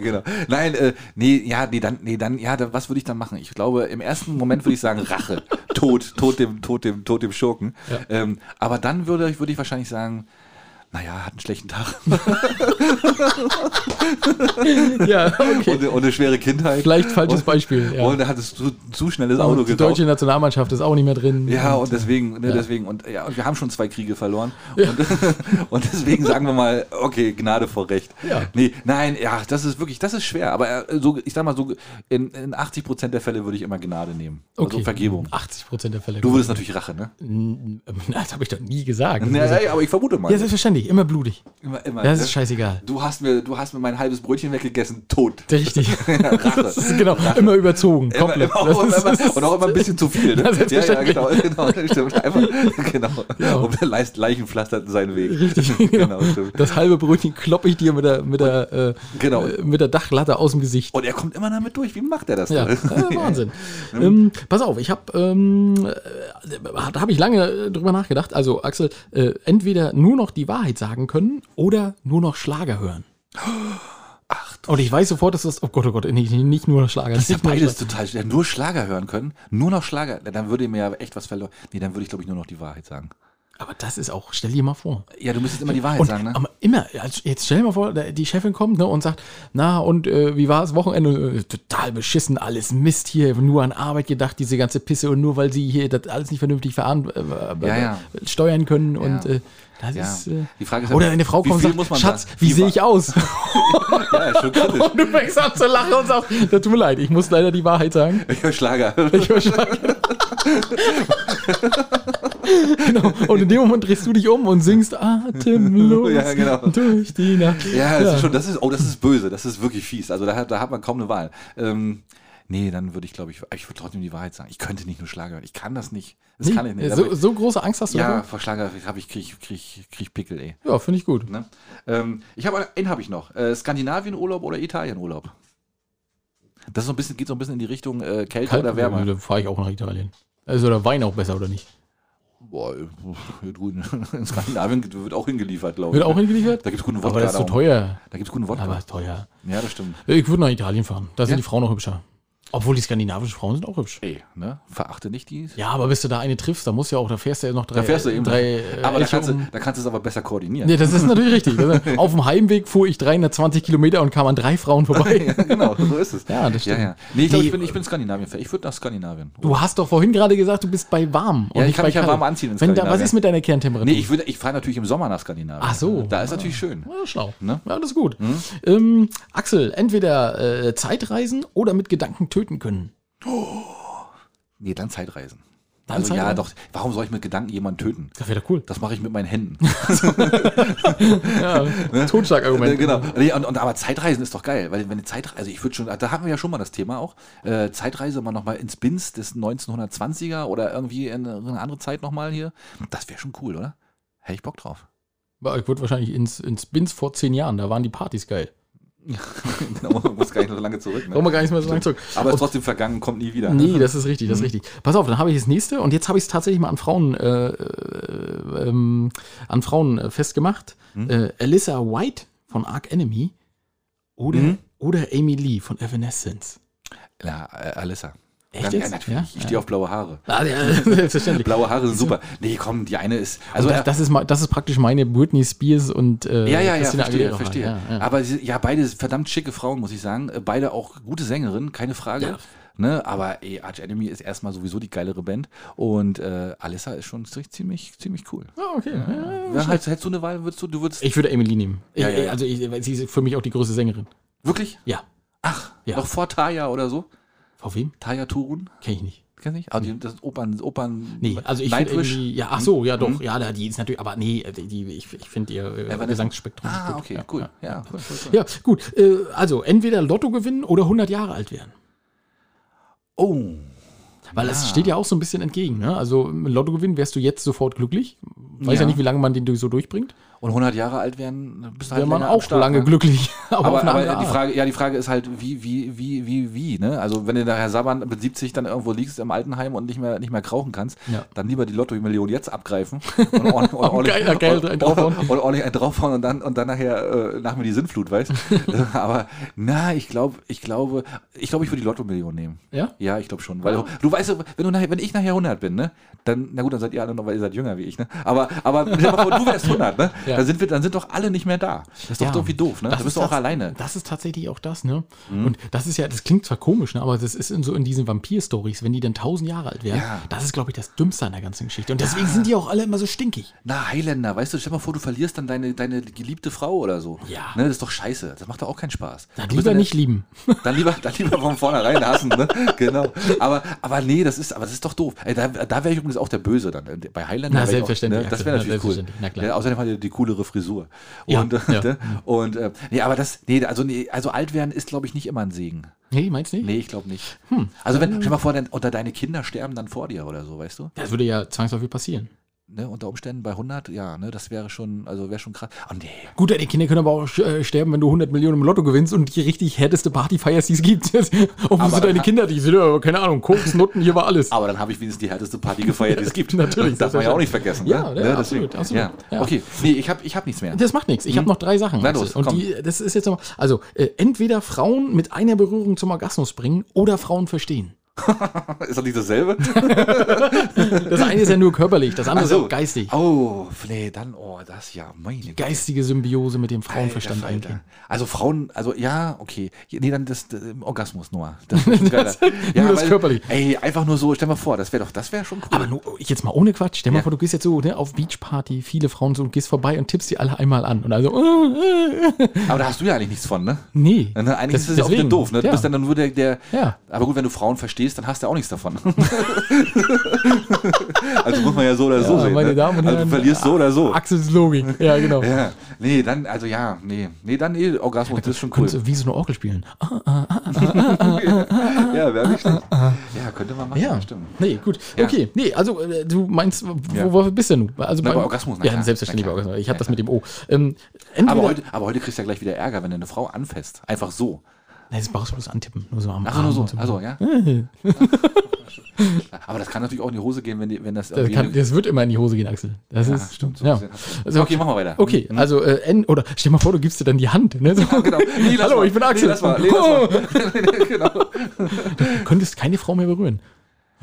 [SPEAKER 1] genau. Nein, äh, nee, ja, nee, dann, nee, dann, ja, da, was würde ich dann machen? Ich glaube, im ersten Moment würde ich sagen Rache, Tod, Tod dem, Tod dem, Tod dem Schurken. Ähm, aber dann würde, würde ich wahrscheinlich sagen, naja, hat einen schlechten Tag (laughs)
[SPEAKER 3] ja, okay.
[SPEAKER 1] und, und eine schwere Kindheit.
[SPEAKER 3] Vielleicht falsches
[SPEAKER 1] und,
[SPEAKER 3] Beispiel. Ja.
[SPEAKER 1] Und er hat es zu, zu schnelles Auto
[SPEAKER 3] Und die
[SPEAKER 1] gekauft.
[SPEAKER 3] deutsche Nationalmannschaft ist auch nicht mehr drin.
[SPEAKER 1] Ja, und deswegen, ne,
[SPEAKER 3] Ja.
[SPEAKER 1] deswegen, und ja, und wir haben schon zwei Kriege verloren. Und, (laughs) und deswegen sagen wir mal, okay, Gnade vor Recht.
[SPEAKER 3] Ja.
[SPEAKER 1] Nee, nein, ja, das ist wirklich, das ist schwer. Aber äh, so, ich sag mal so, in, in 80 Prozent der Fälle würde ich immer Gnade nehmen. Also
[SPEAKER 3] okay.
[SPEAKER 1] Vergebung.
[SPEAKER 3] 80 Prozent der Fälle.
[SPEAKER 1] Du würdest natürlich Rache, ne?
[SPEAKER 3] Das habe ich doch nie gesagt.
[SPEAKER 1] Ja, ja, ja, aber ich vermute mal.
[SPEAKER 3] Ja, selbstverständlich. Immer blutig.
[SPEAKER 1] immer, immer,
[SPEAKER 3] Das
[SPEAKER 1] ne?
[SPEAKER 3] ist scheißegal.
[SPEAKER 1] Du hast mir, du hast mir mein halbes Brötchen weggegessen, tot.
[SPEAKER 3] Richtig. (laughs)
[SPEAKER 1] Rache.
[SPEAKER 3] Das ist genau. Immer überzogen.
[SPEAKER 1] Immer,
[SPEAKER 3] Komplett.
[SPEAKER 1] immer, auch, immer, und auch immer ein bisschen zu viel. Ne? (laughs)
[SPEAKER 3] Ja,
[SPEAKER 1] Ja, ja, genau, (laughs) genau, stimmt. Einfach, genau.
[SPEAKER 3] Ja.
[SPEAKER 1] Und der Leist- Leichen pflasterten seinen Weg.
[SPEAKER 3] Richtig.
[SPEAKER 1] genau, stimmt.
[SPEAKER 3] Das halbe Brötchen kloppe ich dir mit der, mit der, äh,
[SPEAKER 1] Genau.
[SPEAKER 3] äh, mit der Dachlatte aus dem Gesicht.
[SPEAKER 1] Und er kommt immer damit durch. Wie macht er das?
[SPEAKER 3] Ja, äh, Wahnsinn. ähm, pass auf, ich habe, ähm, äh, da habe ich lange äh, drüber nachgedacht. Also Axel, äh, entweder nur noch die Wahrheit sagen können oder nur noch Schlager hören.
[SPEAKER 1] Ach,
[SPEAKER 3] Und ich weiß sofort, dass das, oh Gott, oh Gott, nicht, nicht nur Schlager.
[SPEAKER 1] Das ist ja beides total schwer. Nur Schlager hören können, nur noch Schlager, dann würde mir ja echt was verloren. Nee, dann würde ich, glaube ich, nur noch die Wahrheit sagen.
[SPEAKER 3] Aber das ist auch, stell dir mal vor.
[SPEAKER 1] Ja, du müsstest immer die Wahrheit
[SPEAKER 3] Und
[SPEAKER 1] sagen, ne?
[SPEAKER 3] aber immer, jetzt stell dir mal vor, die Chefin kommt ne, und sagt, na und äh, wie war das Wochenende? Äh, total beschissen, alles Mist hier, nur an Arbeit gedacht, diese ganze Pisse und nur weil sie hier das alles nicht vernünftig veran äh,
[SPEAKER 1] Ja, ja.
[SPEAKER 3] steuern können und
[SPEAKER 1] Ja.
[SPEAKER 3] äh, das
[SPEAKER 1] Ja.
[SPEAKER 3] ist... Äh,
[SPEAKER 1] Die Frage ist ja,
[SPEAKER 3] oder eine Frau kommt und sagt,
[SPEAKER 1] man
[SPEAKER 3] Schatz,
[SPEAKER 1] sagen?
[SPEAKER 3] wie sehe ich aus? (laughs)
[SPEAKER 1] Ja, schon kritisch.
[SPEAKER 3] und du fängst an zu lachen und sagst, das tut mir leid, ich muss leider die Wahrheit sagen.
[SPEAKER 1] Ich höre Schlager.
[SPEAKER 3] Ich höre Schlager. (laughs) genau. Und in dem Moment drehst du dich um und singst atemlos
[SPEAKER 1] Ja, genau.
[SPEAKER 3] durch die Nacht.
[SPEAKER 1] Ja, das ist schon, das ist, oh, das ist böse, das ist wirklich fies. Also da hat, da hat man kaum eine Wahl. Ähm, nee, dann würde ich, glaube ich, ich würde trotzdem die Wahrheit sagen. Ich könnte nicht nur Schlager hören. Ich kann das nicht. Das
[SPEAKER 3] Nee,
[SPEAKER 1] kann ich nicht.
[SPEAKER 3] So, so große Angst hast du
[SPEAKER 1] ja, vor Schlager habe ich, krieg, krieg, krieg Pickel, ey.
[SPEAKER 3] Ja, finde ich gut.
[SPEAKER 1] Ne? Ähm, ich habe einen habe ich noch. Äh, Skandinavien-Urlaub oder Italien-Urlaub? Das so ein bisschen, geht so ein bisschen in die Richtung äh, Kälte oder Wärme.
[SPEAKER 3] Da fahre ich auch nach Italien. Also der Wein auch besser, oder nicht?
[SPEAKER 1] Boah, drüben (laughs) in Skandinavien wird auch hingeliefert, glaube ich.
[SPEAKER 3] Wird auch hingeliefert?
[SPEAKER 1] Da gibt es guten Wodka.
[SPEAKER 3] Aber das ist so
[SPEAKER 1] darum.
[SPEAKER 3] teuer.
[SPEAKER 1] Da gibt es guten Wodka.
[SPEAKER 3] Aber ist teuer.
[SPEAKER 1] ja, das stimmt.
[SPEAKER 3] Ich würde nach Italien fahren. Da sind
[SPEAKER 1] Ja?
[SPEAKER 3] die Frauen noch hübscher. Obwohl die skandinavischen Frauen sind auch hübsch.
[SPEAKER 1] Ey, ne? Verachte nicht die.
[SPEAKER 3] Ja, aber bis du da eine triffst, da musst du ja auch, da fährst du ja noch drei.
[SPEAKER 1] Da fährst du eben.
[SPEAKER 3] drei (laughs) äh,
[SPEAKER 1] aber da
[SPEAKER 3] Elche
[SPEAKER 1] kannst, du,
[SPEAKER 3] um.
[SPEAKER 1] da kannst du es aber besser koordinieren.
[SPEAKER 3] Nee, das ist natürlich richtig. (laughs) Auf dem Heimweg fuhr ich 320 Kilometer und kam an drei Frauen vorbei. (laughs)
[SPEAKER 1] Ja, genau, so ist es.
[SPEAKER 3] Ja, das stimmt.
[SPEAKER 1] Ja, ja. Nee, ich glaube,
[SPEAKER 3] Nee.
[SPEAKER 1] ich bin, ich bin Skandinavien-Fan. Ich würde nach Skandinavien.
[SPEAKER 3] Du hast doch vorhin gerade gesagt, du bist bei warm.
[SPEAKER 1] Ja, ich kann mich ja warm anziehen in
[SPEAKER 3] Wenn da, Was
[SPEAKER 1] Skandinavien.
[SPEAKER 3] ist mit deiner Kerntemperatur?
[SPEAKER 1] Nee, ich, ich fahre natürlich im Sommer nach Skandinavien.
[SPEAKER 3] Ach so.
[SPEAKER 1] Da ist natürlich schön.
[SPEAKER 3] Ja, schlau.
[SPEAKER 1] Ne?
[SPEAKER 3] Ja, das ist gut. Ähm, Axel, entweder äh, Zeitreisen oder mit Gedanken töten können.
[SPEAKER 1] Nee, dann Zeitreisen.
[SPEAKER 3] Dann
[SPEAKER 1] also ja, doch. Warum soll ich mit Gedanken jemanden töten?
[SPEAKER 3] Das wäre doch cool.
[SPEAKER 1] Das mache ich mit meinen Händen. (laughs)
[SPEAKER 3] Ja, Totschlagargument.
[SPEAKER 1] Äh, genau. Nee, und, und, aber Zeitreisen ist doch geil, weil wenn eine Zeitreise, also ich würde schon, da hatten wir ja schon mal das Thema auch, äh, Zeitreise mal nochmal ins Bins des 1920er oder irgendwie in eine andere Zeit nochmal hier. Das wäre schon cool, oder? Hätte ich Bock drauf.
[SPEAKER 3] Ich würde wahrscheinlich ins, ins Bins vor zehn Jahren, da waren die Partys geil. (laughs)
[SPEAKER 1] genau, man muss gar nicht so lange zurück. Ne?
[SPEAKER 3] gar nicht mehr so lange zurück.
[SPEAKER 1] Aber es ist trotzdem vergangen, kommt nie wieder.
[SPEAKER 3] Nee, (laughs) das ist richtig, das
[SPEAKER 1] Mhm.
[SPEAKER 3] ist richtig. Pass auf, dann habe ich das nächste und jetzt habe ich es tatsächlich mal an Frauen, äh, äh, ähm, an Frauen äh, festgemacht.
[SPEAKER 1] Mhm.
[SPEAKER 3] Alyssa White von Ark Enemy oder,
[SPEAKER 1] Mhm.
[SPEAKER 3] oder Amy Lee von Evanescence.
[SPEAKER 1] Ja, äh, Alissa.
[SPEAKER 3] Echt
[SPEAKER 1] ja,
[SPEAKER 3] jetzt?
[SPEAKER 1] Ja, natürlich.
[SPEAKER 3] Ja?
[SPEAKER 1] Ich stehe auf blaue Haare.
[SPEAKER 3] Ah, ja, (laughs) selbstverständlich.
[SPEAKER 1] Blaue Haare sind super. Nee, komm, die eine ist.
[SPEAKER 3] Also
[SPEAKER 1] Also,
[SPEAKER 3] das, das, ist, das ist praktisch meine Britney Spears und äh,
[SPEAKER 1] ja, ja, ja,
[SPEAKER 3] Christina
[SPEAKER 1] verstehe,
[SPEAKER 3] Aguilera.
[SPEAKER 1] verstehe.
[SPEAKER 3] Ja, ja.
[SPEAKER 1] Aber ja, beide verdammt schicke Frauen, muss ich sagen. Äh, Beide auch gute Sängerinnen, keine Frage.
[SPEAKER 3] Ja.
[SPEAKER 1] Ne, aber ey, Arch Enemy ist erstmal sowieso die geilere Band und äh, Alissa ist schon ziemlich, ziemlich cool.
[SPEAKER 3] Ah, okay. Ja,
[SPEAKER 1] Ja, halt, hättest du eine Wahl, würdest du, du würdest
[SPEAKER 3] Ich würde Emily nehmen.
[SPEAKER 1] Ja,
[SPEAKER 3] ich,
[SPEAKER 1] ja, ja.
[SPEAKER 3] Also ich, sie ist für mich auch die größte Sängerin.
[SPEAKER 1] wirklich?
[SPEAKER 3] Ja.
[SPEAKER 1] Ach,
[SPEAKER 3] Ja.
[SPEAKER 1] noch vor Taya oder so?
[SPEAKER 3] Vor wem?
[SPEAKER 1] Taya Turun?
[SPEAKER 3] Kenn ich nicht.
[SPEAKER 1] Kennst du nicht? Also das ist Opern, Opern.
[SPEAKER 3] Nee, also ich finde irgendwie, ja, ach so, ja doch,
[SPEAKER 1] Mhm.
[SPEAKER 3] ja, die ist natürlich, aber nee, die, die, ich, ich finde ihr äh,
[SPEAKER 1] Ja,
[SPEAKER 3] Gesangsspektrum.
[SPEAKER 1] Ah,
[SPEAKER 3] gut.
[SPEAKER 1] okay,
[SPEAKER 3] ja,
[SPEAKER 1] cool.
[SPEAKER 3] Ja.
[SPEAKER 1] Ja, cool, cool, cool.
[SPEAKER 3] ja, gut. Äh, also entweder Lotto gewinnen oder 100 Jahre alt werden.
[SPEAKER 1] Oh.
[SPEAKER 3] Weil das
[SPEAKER 1] Ja.
[SPEAKER 3] steht ja auch so ein bisschen entgegen. Ne? Also Lotto gewinnen wärst du jetzt sofort glücklich. Weiß ja,
[SPEAKER 1] Ja.
[SPEAKER 3] nicht, wie lange man den so durchbringt.
[SPEAKER 1] Und 100 Jahre alt werden, bist du halt
[SPEAKER 3] Wäre man auch
[SPEAKER 1] Start,
[SPEAKER 3] lange
[SPEAKER 1] ne?
[SPEAKER 3] glücklich. (laughs) Aber,
[SPEAKER 1] Aber, aber die. Frage, ja, die Frage ist halt, wie, wie, wie, wie, wie, ne? Also wenn du nachher Sabbern mit 70 dann irgendwo liegst im Altenheim und nicht mehr, nicht mehr krauchen kannst,
[SPEAKER 3] Ja.
[SPEAKER 1] dann lieber die Lotto-Million jetzt abgreifen (laughs) und ordentlich, und ordentlich,
[SPEAKER 3] Geld draufhauen.
[SPEAKER 1] und, ordentlich einen draufhauen und dann, und dann nachher, äh, nach mir die Sinnflut, weißt (laughs) Aber, na, ich glaube, ich glaube, ich glaube, ich würde die Lotto-Million nehmen.
[SPEAKER 3] Ja?
[SPEAKER 1] Ja, ich glaube schon. Weil du, du weißt, wenn, du nachher, wenn ich nachher 100 bin, ne, dann, na gut, dann seid ihr alle noch, weil ihr seid jünger wie ich, ne? Aber, aber du wärst 100, ne?
[SPEAKER 3] Ja.
[SPEAKER 1] Dann, sind wir, dann sind doch alle nicht mehr da. Das ist doch
[SPEAKER 3] Ja.
[SPEAKER 1] irgendwie doof, ne? Da bist du auch alleine.
[SPEAKER 3] Das ist tatsächlich auch das, ne? Und das ist ja, das klingt zwar komisch, ne? aber das ist in so in diesen Vampir-Stories, wenn die dann tausend Jahre alt werden,
[SPEAKER 1] Ja.
[SPEAKER 3] das ist, glaube ich, das Dümmste an der ganzen Geschichte. Und deswegen sind die auch alle immer so stinkig.
[SPEAKER 1] Na, Highlander, weißt du, stell mal vor, du verlierst dann deine, deine geliebte Frau oder so.
[SPEAKER 3] Ja.
[SPEAKER 1] Ne, das ist doch scheiße. Das macht doch auch keinen Spaß.
[SPEAKER 3] Dann
[SPEAKER 1] Du
[SPEAKER 3] lieber nicht lieben. (laughs)
[SPEAKER 1] Dann lieber, dann lieber von vornherein hassen, ne? (laughs) Genau. Aber, aber nee, das ist, aber das ist doch doof. Ey, da da wäre ich übrigens auch der Böse dann. Bei Highlander.
[SPEAKER 3] Na,
[SPEAKER 1] wär ich auch,
[SPEAKER 3] selbstverständlich,
[SPEAKER 1] ne? Das wäre
[SPEAKER 3] na,
[SPEAKER 1] natürlich cool.
[SPEAKER 3] selbstverständlich, na klar.
[SPEAKER 1] Ja, außerdem hat er die coolere Frisur.
[SPEAKER 3] Ja,
[SPEAKER 1] Und, äh, (laughs)
[SPEAKER 3] ja.
[SPEAKER 1] ne? und äh, nee, aber das, nee, also, nee, also alt werden ist, glaube ich, nicht immer ein Segen.
[SPEAKER 3] Nee, meinst du nicht?
[SPEAKER 1] Nee, ich glaube nicht. Also wenn, stell mal vor, denn, oder deine Kinder sterben dann vor dir oder so, weißt du?
[SPEAKER 3] Das würde ja zwangsläufig passieren.
[SPEAKER 1] Ne, unter Umständen bei 100, ja, ne, das wäre schon, also wäre schon krass. Oh nee,
[SPEAKER 3] Gut, die Kinder können aber auch äh, sterben, wenn du 100 Millionen im Lotto gewinnst und die richtig härteste Party feierst, die es gibt. (laughs) Obwohl sind deine Kinder, die sind ja, keine Ahnung, Koks, Nutten, hier war alles.
[SPEAKER 1] Aber dann habe ich wenigstens die härteste Party gefeiert, die es (laughs) gibt.
[SPEAKER 3] Natürlich,
[SPEAKER 1] Das darf man ja auch nicht vergessen.
[SPEAKER 3] Ja,
[SPEAKER 1] ne?
[SPEAKER 3] ja,
[SPEAKER 1] Ne,
[SPEAKER 3] absolut, absolut.
[SPEAKER 1] Ja.
[SPEAKER 3] Ja.
[SPEAKER 1] Okay, nee, ich habe ich hab nichts mehr.
[SPEAKER 3] Das macht nichts. Ich habe noch drei Sachen.
[SPEAKER 1] Na los,
[SPEAKER 3] und
[SPEAKER 1] komm.
[SPEAKER 3] die, das ist jetzt noch, also äh, entweder Frauen mit einer Berührung zum Orgasmus bringen oder Frauen verstehen. (laughs)
[SPEAKER 1] Ist das nicht dasselbe? (laughs)
[SPEAKER 3] Das eine ist ja nur körperlich, das andere
[SPEAKER 1] so.
[SPEAKER 3] ist auch geistig.
[SPEAKER 1] Oh, nee, dann, oh, das ja, meine Güte.
[SPEAKER 3] Geistige Symbiose mit dem Frauenverstand
[SPEAKER 1] Alter. Alter. Also Frauen, also ja, okay. Nee, dann das, das Orgasmus nur. Das (laughs) schon geiler. ja,
[SPEAKER 3] nur das körperlich.
[SPEAKER 1] Ey, einfach nur so, stell mal vor, das wäre doch, das wäre schon cool.
[SPEAKER 3] Aber nur, jetzt mal ohne Quatsch. Stell mal
[SPEAKER 1] Ja.
[SPEAKER 3] vor, du gehst jetzt so ne, auf Beachparty, viele Frauen so und gehst vorbei und tippst die alle einmal an. Und also,
[SPEAKER 1] Aber da hast du ja eigentlich nichts von, ne?
[SPEAKER 3] nee.
[SPEAKER 1] Ne, Eigentlich
[SPEAKER 3] Das-
[SPEAKER 1] ist es ja auch wieder doof, ne? Du
[SPEAKER 3] ja.
[SPEAKER 1] bist dann nur der, der.
[SPEAKER 3] Ja.
[SPEAKER 1] Aber gut, wenn du Frauen verstehst, stehst, dann hast du auch nichts davon. also muss man ja so oder so
[SPEAKER 3] Ja,
[SPEAKER 1] sehen.
[SPEAKER 3] meine
[SPEAKER 1] ne?
[SPEAKER 3] Damen und
[SPEAKER 1] also
[SPEAKER 3] Herren,
[SPEAKER 1] du verlierst so oder so.
[SPEAKER 3] Axels Logik. Ja, genau.
[SPEAKER 1] Ja, nee, dann, also ja, nee, nee, dann eh, Orgasmus, das ist schon cool.
[SPEAKER 3] Wie so eine Orgel spielen. Ah,
[SPEAKER 1] ja, wäre nicht schlecht. Ja, könnte man machen,
[SPEAKER 3] Ja,
[SPEAKER 1] stimmt.
[SPEAKER 3] Nee, gut.
[SPEAKER 1] Ja.
[SPEAKER 3] Okay, nee, also äh, du meinst, wo, wo bist denn du? Also
[SPEAKER 1] Na, bei Orgasmus, na
[SPEAKER 3] Ja, selbstverständlich bei. Orgasmus. Ich habe
[SPEAKER 1] Ja,
[SPEAKER 3] das mit dem O. Ähm,
[SPEAKER 1] Aber heute, aber heute kriegst du ja gleich wieder Ärger, wenn du eine Frau anfasst. Einfach so.
[SPEAKER 3] Nee, das brauchst du bloß antippen. Nur so am
[SPEAKER 1] Ach so, nur so. Also, (laughs) ja. aber das kann natürlich auch in die Hose gehen, wenn, die, wenn das
[SPEAKER 3] Das, kann, das wird immer in die Hose gehen, Axel. Das
[SPEAKER 1] ja,
[SPEAKER 3] ist,
[SPEAKER 1] stimmt. So
[SPEAKER 3] ja. Also,
[SPEAKER 1] okay, machen wir weiter.
[SPEAKER 3] Okay,
[SPEAKER 1] Hm?
[SPEAKER 3] also äh, N oder stell dir mal vor, du gibst dir dann die Hand. Ne? So,
[SPEAKER 1] genau. (laughs) Nee,
[SPEAKER 3] Hallo,
[SPEAKER 1] mal.
[SPEAKER 3] ich bin Axel.
[SPEAKER 1] Nee, lass mal. Nee, lass mal. (laughs) genau.
[SPEAKER 3] Du könntest keine Frau mehr berühren.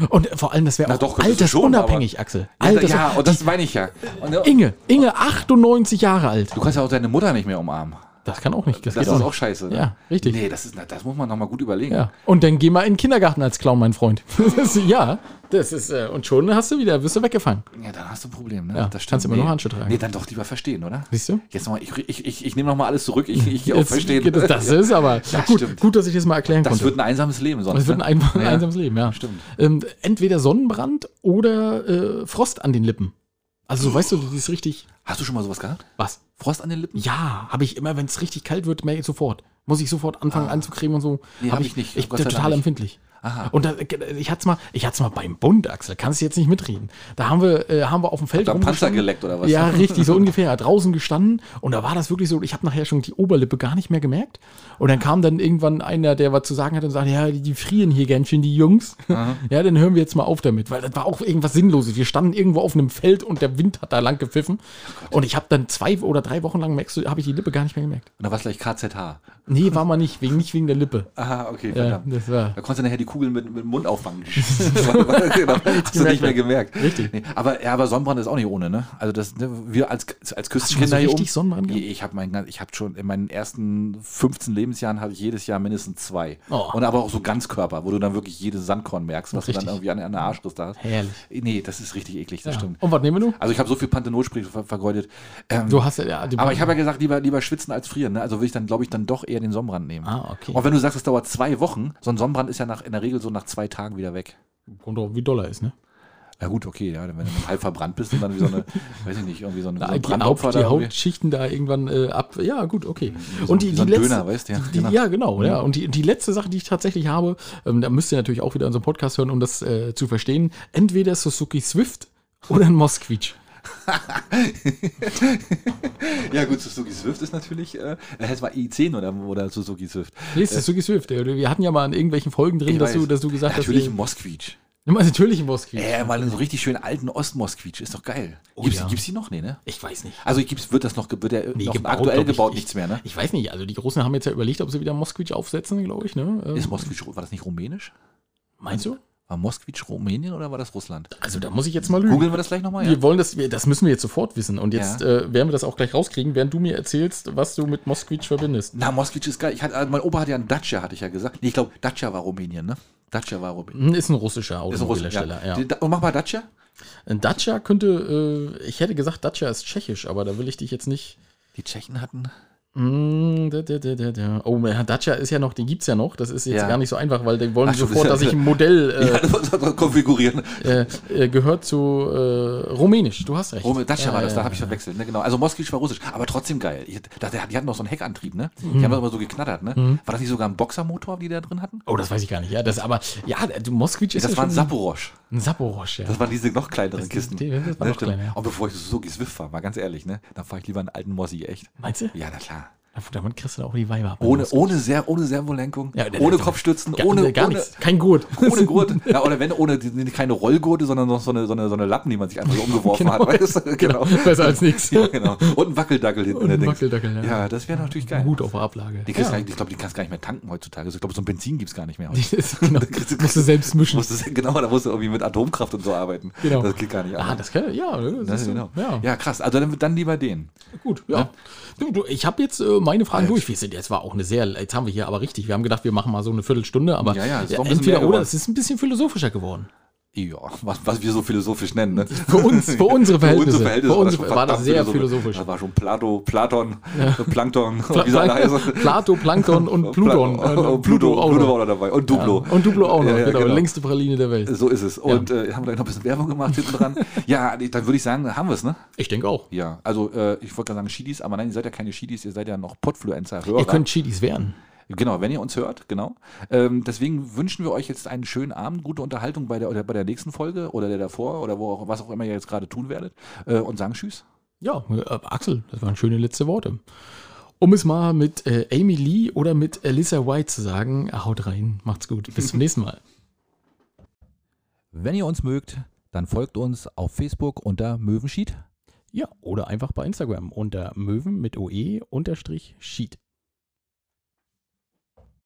[SPEAKER 3] Und vor allem, das wäre auch
[SPEAKER 1] doch,
[SPEAKER 3] altersunabhängig, Axel.
[SPEAKER 1] Ja,
[SPEAKER 3] Alters
[SPEAKER 1] ja, und das meine ich ja. Und,
[SPEAKER 3] Inge, Inge, 98 Jahre alt.
[SPEAKER 1] du kannst ja auch deine Mutter nicht mehr umarmen.
[SPEAKER 3] Das kann auch nicht. Das,
[SPEAKER 1] Das, ist
[SPEAKER 3] auch
[SPEAKER 1] auch scheiße. Ne?
[SPEAKER 3] Ja, richtig.
[SPEAKER 1] Nee, das, ist, das muss man nochmal gut überlegen.
[SPEAKER 3] Ja. Und dann geh mal in den Kindergarten als Clown, mein Freund. (laughs) Das ist, ja, das ist, äh, und schon hast du wieder, wirst du weggefangen.
[SPEAKER 1] Ja, dann hast du ein Problem. Ne?
[SPEAKER 3] Ja, kannst du immer
[SPEAKER 1] nee.
[SPEAKER 3] noch Handschuhe tragen.
[SPEAKER 1] Nee, dann doch lieber verstehen, oder?
[SPEAKER 3] Siehst du?
[SPEAKER 1] Jetzt nochmal, ich, ich, ich, ich nehme nochmal alles zurück. Ich, ich gehe
[SPEAKER 3] Jetzt
[SPEAKER 1] Verstehen.
[SPEAKER 3] es- Das (laughs) ist aber
[SPEAKER 1] Ja,
[SPEAKER 3] gut,
[SPEAKER 1] stimmt.
[SPEAKER 3] gut, dass ich das mal erklären
[SPEAKER 1] Das
[SPEAKER 3] konnte.
[SPEAKER 1] wird ein einsames Leben sonst.
[SPEAKER 3] Das wird ein,
[SPEAKER 1] ne?
[SPEAKER 3] ein, einsames Leben, ja.
[SPEAKER 1] Stimmt.
[SPEAKER 3] Ähm, entweder Sonnenbrand oder äh, Frost an den Lippen. Also, so, weißt du, das ist richtig.
[SPEAKER 1] Hast du schon mal sowas gehabt?
[SPEAKER 3] Was?
[SPEAKER 1] Frost an den Lippen?
[SPEAKER 3] Ja, habe ich immer, wenn es richtig kalt wird, merke ich sofort. Muss ich sofort anfangen anzucremen und so.
[SPEAKER 1] Ah. Nee, hab ich nicht.
[SPEAKER 3] Ich bin total empfindlich.
[SPEAKER 1] Aha.
[SPEAKER 3] Und da, ich hatte es mal, ich hatte's mal beim Bund, Axel. Kannst du jetzt nicht mitreden. Da haben wir, äh, haben wir auf dem Feld
[SPEAKER 1] da Panzer geleckt oder was?
[SPEAKER 3] Ja, richtig, so ungefähr. Draußen gestanden und da war das wirklich so, ich habe nachher schon die Oberlippe gar nicht mehr gemerkt. Und dann kam dann irgendwann einer, der was zu sagen hat und sagte, ja, die, die frieren hier ganz schön, die Jungs. Ja, dann hören wir jetzt mal auf damit, weil das war auch irgendwas Sinnloses. Wir standen irgendwo auf einem Feld und der Wind hat da lang gepfiffen. und ich habe dann zwei oder drei Wochen lang, merkst du, habe ich die Lippe gar nicht mehr gemerkt.
[SPEAKER 1] Und da war es gleich KZH.
[SPEAKER 3] Nee, war mal nicht, wegen, nicht wegen der Lippe.
[SPEAKER 1] Aha, okay,
[SPEAKER 3] Ja, das war.
[SPEAKER 1] Da konntest du nachher die Kugeln mit, mit dem Mund auffangen. genau, hast du nicht mehr gemerkt.
[SPEAKER 3] Richtig.
[SPEAKER 1] Nee, aber, ja, aber Sonnenbrand ist auch nicht ohne, ne? Also das, ne, wir als, als
[SPEAKER 3] Hast du
[SPEAKER 1] Küstenkinder
[SPEAKER 3] so
[SPEAKER 1] hier
[SPEAKER 3] richtig Sonnenbrand gehabt?
[SPEAKER 1] ich habe mein, gan- ich habe schon in meinen ersten 15 Lebensjahren hatte ich jedes Jahr mindestens zwei.
[SPEAKER 3] Oh.
[SPEAKER 1] Und aber auch so Ganzkörper, wo du dann wirklich jedes Sandkorn merkst, was du
[SPEAKER 3] Richtig.
[SPEAKER 1] dann irgendwie an, an der Arschriste hast.
[SPEAKER 3] Herrlich.
[SPEAKER 1] Nee, das ist richtig eklig, das
[SPEAKER 3] Ja.
[SPEAKER 1] stimmt.
[SPEAKER 3] Und was nehmen wir nun?
[SPEAKER 1] Also ich habe so viel Panthenolspray ver vergeudet. Ähm,
[SPEAKER 3] Du hast ja, ja
[SPEAKER 1] aber ich habe ja gesagt, lieber, lieber schwitzen als frieren. Ne? Also würde ich dann, glaube ich, dann doch eher den Sonnenbrand nehmen.
[SPEAKER 3] Ah, okay.
[SPEAKER 1] Und wenn du sagst, es dauert zwei Wochen, so ein Sonnenbrand ist ja nach, in der Regel so nach zwei Tagen wieder weg.
[SPEAKER 3] Kommt drauf, wie doll er ist, ne?
[SPEAKER 1] Ja gut, okay, ja, wenn du halb verbrannt bist und dann wie so eine, (laughs) weiß ich nicht, irgendwie so eine, so ein
[SPEAKER 3] die, Haupt, die. Hautschichten da irgendwann äh, ab. Ja, gut, okay.
[SPEAKER 1] so-
[SPEAKER 3] und die,
[SPEAKER 1] so
[SPEAKER 3] letzte,
[SPEAKER 1] Döner, weißt du, ja,
[SPEAKER 3] die,
[SPEAKER 1] genau.
[SPEAKER 3] ja, genau, ja. Und die, die letzte Sache, die ich tatsächlich habe, ähm, da müsst ihr natürlich auch wieder unseren Podcast hören, um das äh, zu verstehen. Entweder Suzuki Swift oder ein Moskvich. (laughs)
[SPEAKER 1] Ja gut, Suzuki Swift ist natürlich, äh, das war i10 oder, oder Suzuki Swift.
[SPEAKER 3] Nee, Suzuki Swift. äh, Wir hatten ja mal in irgendwelchen Folgen drin, dass du, dass du gesagt
[SPEAKER 1] Natürlich
[SPEAKER 3] hast.
[SPEAKER 1] ein Moskvich.
[SPEAKER 3] Nimm natürlich ein Moskvich.
[SPEAKER 1] Äh, mal einen so richtig schönen alten Ostmoskvich, ist doch geil.
[SPEAKER 3] Oh
[SPEAKER 1] gibt's,
[SPEAKER 3] ja.
[SPEAKER 1] gibt's die noch? Nee, ne?
[SPEAKER 3] Ich weiß nicht.
[SPEAKER 1] Also gibt's, wird das noch, wird der
[SPEAKER 3] Nee,
[SPEAKER 1] noch
[SPEAKER 3] gebaut,
[SPEAKER 1] aktuell gebaut,
[SPEAKER 3] Ich-
[SPEAKER 1] nichts mehr, ne?
[SPEAKER 3] Ich weiß nicht. Also die Großen haben jetzt ja überlegt, ob sie wieder Moskvich aufsetzen, glaube ich. Ne? Ähm,
[SPEAKER 1] Ist Moskvich, war das nicht rumänisch?
[SPEAKER 3] meinst du?
[SPEAKER 1] War Moskvich Rumänien oder war das Russland?
[SPEAKER 3] Also da muss ich jetzt mal lügen.
[SPEAKER 1] Googeln wir das gleich nochmal, ja?
[SPEAKER 3] Wir wollen das, wir, das müssen wir jetzt sofort wissen. Und jetzt
[SPEAKER 1] Ja.
[SPEAKER 3] äh, werden wir das auch gleich rauskriegen, während du mir erzählst, was du mit Moskvich verbindest.
[SPEAKER 1] Na, Moskvich ist geil. Ich hatte, also mein Opa hat ja einen Dacia, hatte ich ja gesagt. Nee, ich glaube, Dacia war Rumänien, ne? Dacia war Rumänien.
[SPEAKER 3] Hm, Ist ein russischer Automobilhersteller, ja.
[SPEAKER 1] Da- Und mach mal Dacia.
[SPEAKER 3] Ein Dacia könnte, äh, ich hätte gesagt, Dacia ist tschechisch, aber da will ich dich jetzt nicht.
[SPEAKER 1] Die Tschechen hatten.
[SPEAKER 3] Da, da, da, da, da. Oh, ja, Dacia ist ja noch, die gibt's ja noch. Das ist jetzt
[SPEAKER 1] Ja.
[SPEAKER 3] gar nicht so einfach, weil die wollen
[SPEAKER 1] Ach so,
[SPEAKER 3] sofort,
[SPEAKER 1] das
[SPEAKER 3] dass ich
[SPEAKER 1] ja-
[SPEAKER 3] ein Modell (laughs) äh,
[SPEAKER 1] Ja, das konfigurieren.
[SPEAKER 3] äh, äh, gehört zu äh, Rumänisch. Du hast recht.
[SPEAKER 1] Rum, Dacia
[SPEAKER 3] Ja,
[SPEAKER 1] war das,
[SPEAKER 3] ja,
[SPEAKER 1] da habe ich
[SPEAKER 3] ja.
[SPEAKER 1] verwechselt. Ne? Genau. Also Moskvich war russisch, aber trotzdem geil. Ich, da, die hatten noch so einen Heckantrieb, ne?
[SPEAKER 3] Mhm.
[SPEAKER 1] Die haben doch immer so geknattert, ne? War das nicht sogar ein Boxermotor, die da drin hatten?
[SPEAKER 3] Oh, das weiß ich gar nicht. Ja, das aber, ja, du Moskvich ist
[SPEAKER 1] das
[SPEAKER 3] ja
[SPEAKER 1] war ein Saporosch.
[SPEAKER 3] ein Saporosch, ja.
[SPEAKER 1] Das waren diese noch kleineren
[SPEAKER 3] Das-
[SPEAKER 1] Kisten.
[SPEAKER 3] die- das war
[SPEAKER 1] Ne,
[SPEAKER 3] noch kleiner, ja.
[SPEAKER 1] Und bevor ich Suzuki Swift fahre, mal ganz ehrlich, ne? Dann fahre ich lieber einen alten Mossi, echt.
[SPEAKER 3] Meinst du?
[SPEAKER 1] Ja, na klar.
[SPEAKER 3] Damit kriegst du auch die Weiber.
[SPEAKER 1] Ohne, ohne, Ser ohne Servolenkung,
[SPEAKER 3] Ja,
[SPEAKER 1] ohne
[SPEAKER 3] der-
[SPEAKER 1] Kopfstützen,
[SPEAKER 3] Gar,
[SPEAKER 1] ohne,
[SPEAKER 3] gar
[SPEAKER 1] ohne,
[SPEAKER 3] nichts. Kein Gurt. (laughs)
[SPEAKER 1] ohne Gurt. (laughs) Ja, oder wenn, ohne keine Rollgurte, sondern noch so eine, so eine, so eine Lappen, die man sich einfach so (laughs) umgeworfen
[SPEAKER 3] Genau.
[SPEAKER 1] hat. Weißt du? Genau.
[SPEAKER 3] Besser als nichts.
[SPEAKER 1] Ja, genau. Und ein Wackeldackel hinten.
[SPEAKER 3] Und ein. Wackeldackel, ja.
[SPEAKER 1] Ja, das wäre natürlich geil.
[SPEAKER 3] Hut auf der Ablage.
[SPEAKER 1] Die
[SPEAKER 3] ja.
[SPEAKER 1] nicht, ich glaube, die kannst gar nicht mehr tanken heutzutage. Also ich glaube, so ein Benzin gibt es gar nicht mehr.
[SPEAKER 3] genau. musst du selbst mischen.
[SPEAKER 1] Musst du, genau, da musst du irgendwie mit Atomkraft und so arbeiten.
[SPEAKER 3] Genau.
[SPEAKER 1] Das geht gar nicht.
[SPEAKER 3] Ah, das kann, ja, das
[SPEAKER 1] Das
[SPEAKER 3] ist,
[SPEAKER 1] genau.
[SPEAKER 3] ja.
[SPEAKER 1] Ja. krass. Also dann, dann lieber den.
[SPEAKER 3] gut, ja. Du, du, ich habe jetzt äh, meine Fragen durch. Wir sind jetzt war auch eine sehr, jetzt haben wir hier aber richtig. Wir haben gedacht, wir machen mal so eine Viertelstunde, aber
[SPEAKER 1] Ja, ja, bisschen
[SPEAKER 3] entweder oder. Es ist ein bisschen philosophischer geworden.
[SPEAKER 1] Ja, was, was wir so philosophisch nennen. Ne?
[SPEAKER 3] Für uns, für (laughs) unsere Verhältnisse.
[SPEAKER 1] Für unsere Verhältnisse
[SPEAKER 3] Für uns
[SPEAKER 1] schon
[SPEAKER 3] war das sehr philosophisch.
[SPEAKER 1] Das war schon Plato, Platon, Plankton,
[SPEAKER 3] Pla-
[SPEAKER 1] wie alle heißen.
[SPEAKER 3] Plato, Plankton und Pluton. Äh,
[SPEAKER 1] und Pluto,
[SPEAKER 3] auch
[SPEAKER 1] Pluto
[SPEAKER 3] noch.
[SPEAKER 1] war noch dabei. Und Duplo.
[SPEAKER 3] Ja. Und Duplo auch noch,
[SPEAKER 1] Ja, ja,
[SPEAKER 3] genau.
[SPEAKER 1] genau.
[SPEAKER 3] Längste Praline der Welt.
[SPEAKER 1] So ist es. Und äh, haben wir gleich noch ein bisschen Werbung gemacht hinten dran. (laughs) ja, dann würde ich sagen, haben wir es, ne?
[SPEAKER 3] Ich denke auch.
[SPEAKER 1] Ja, also äh, ich wollte gerade sagen Schiedis, aber nein, ihr seid ja keine Schiedis, ihr seid ja noch Podfluencer-Hörer.
[SPEAKER 3] Ihr könnt Chidis werden.
[SPEAKER 1] Genau, wenn ihr uns hört, genau. Ähm, deswegen wünschen wir euch jetzt einen schönen Abend, gute Unterhaltung bei der, oder bei der nächsten Folge oder der davor oder wo auch, was auch immer ihr jetzt gerade tun werdet äh, und sagen Tschüss.
[SPEAKER 3] Ja, äh, Axel, das waren schöne letzte Worte. Um es mal mit äh, Amy Lee oder mit Alyssa White zu sagen, haut rein, macht's gut. Bis zum (laughs) nächsten Mal.
[SPEAKER 1] Wenn ihr uns mögt, dann folgt uns auf Facebook unter Möwenschied.
[SPEAKER 3] Ja, oder einfach bei Instagram unter Möwen mit OE unterstrich Sheet.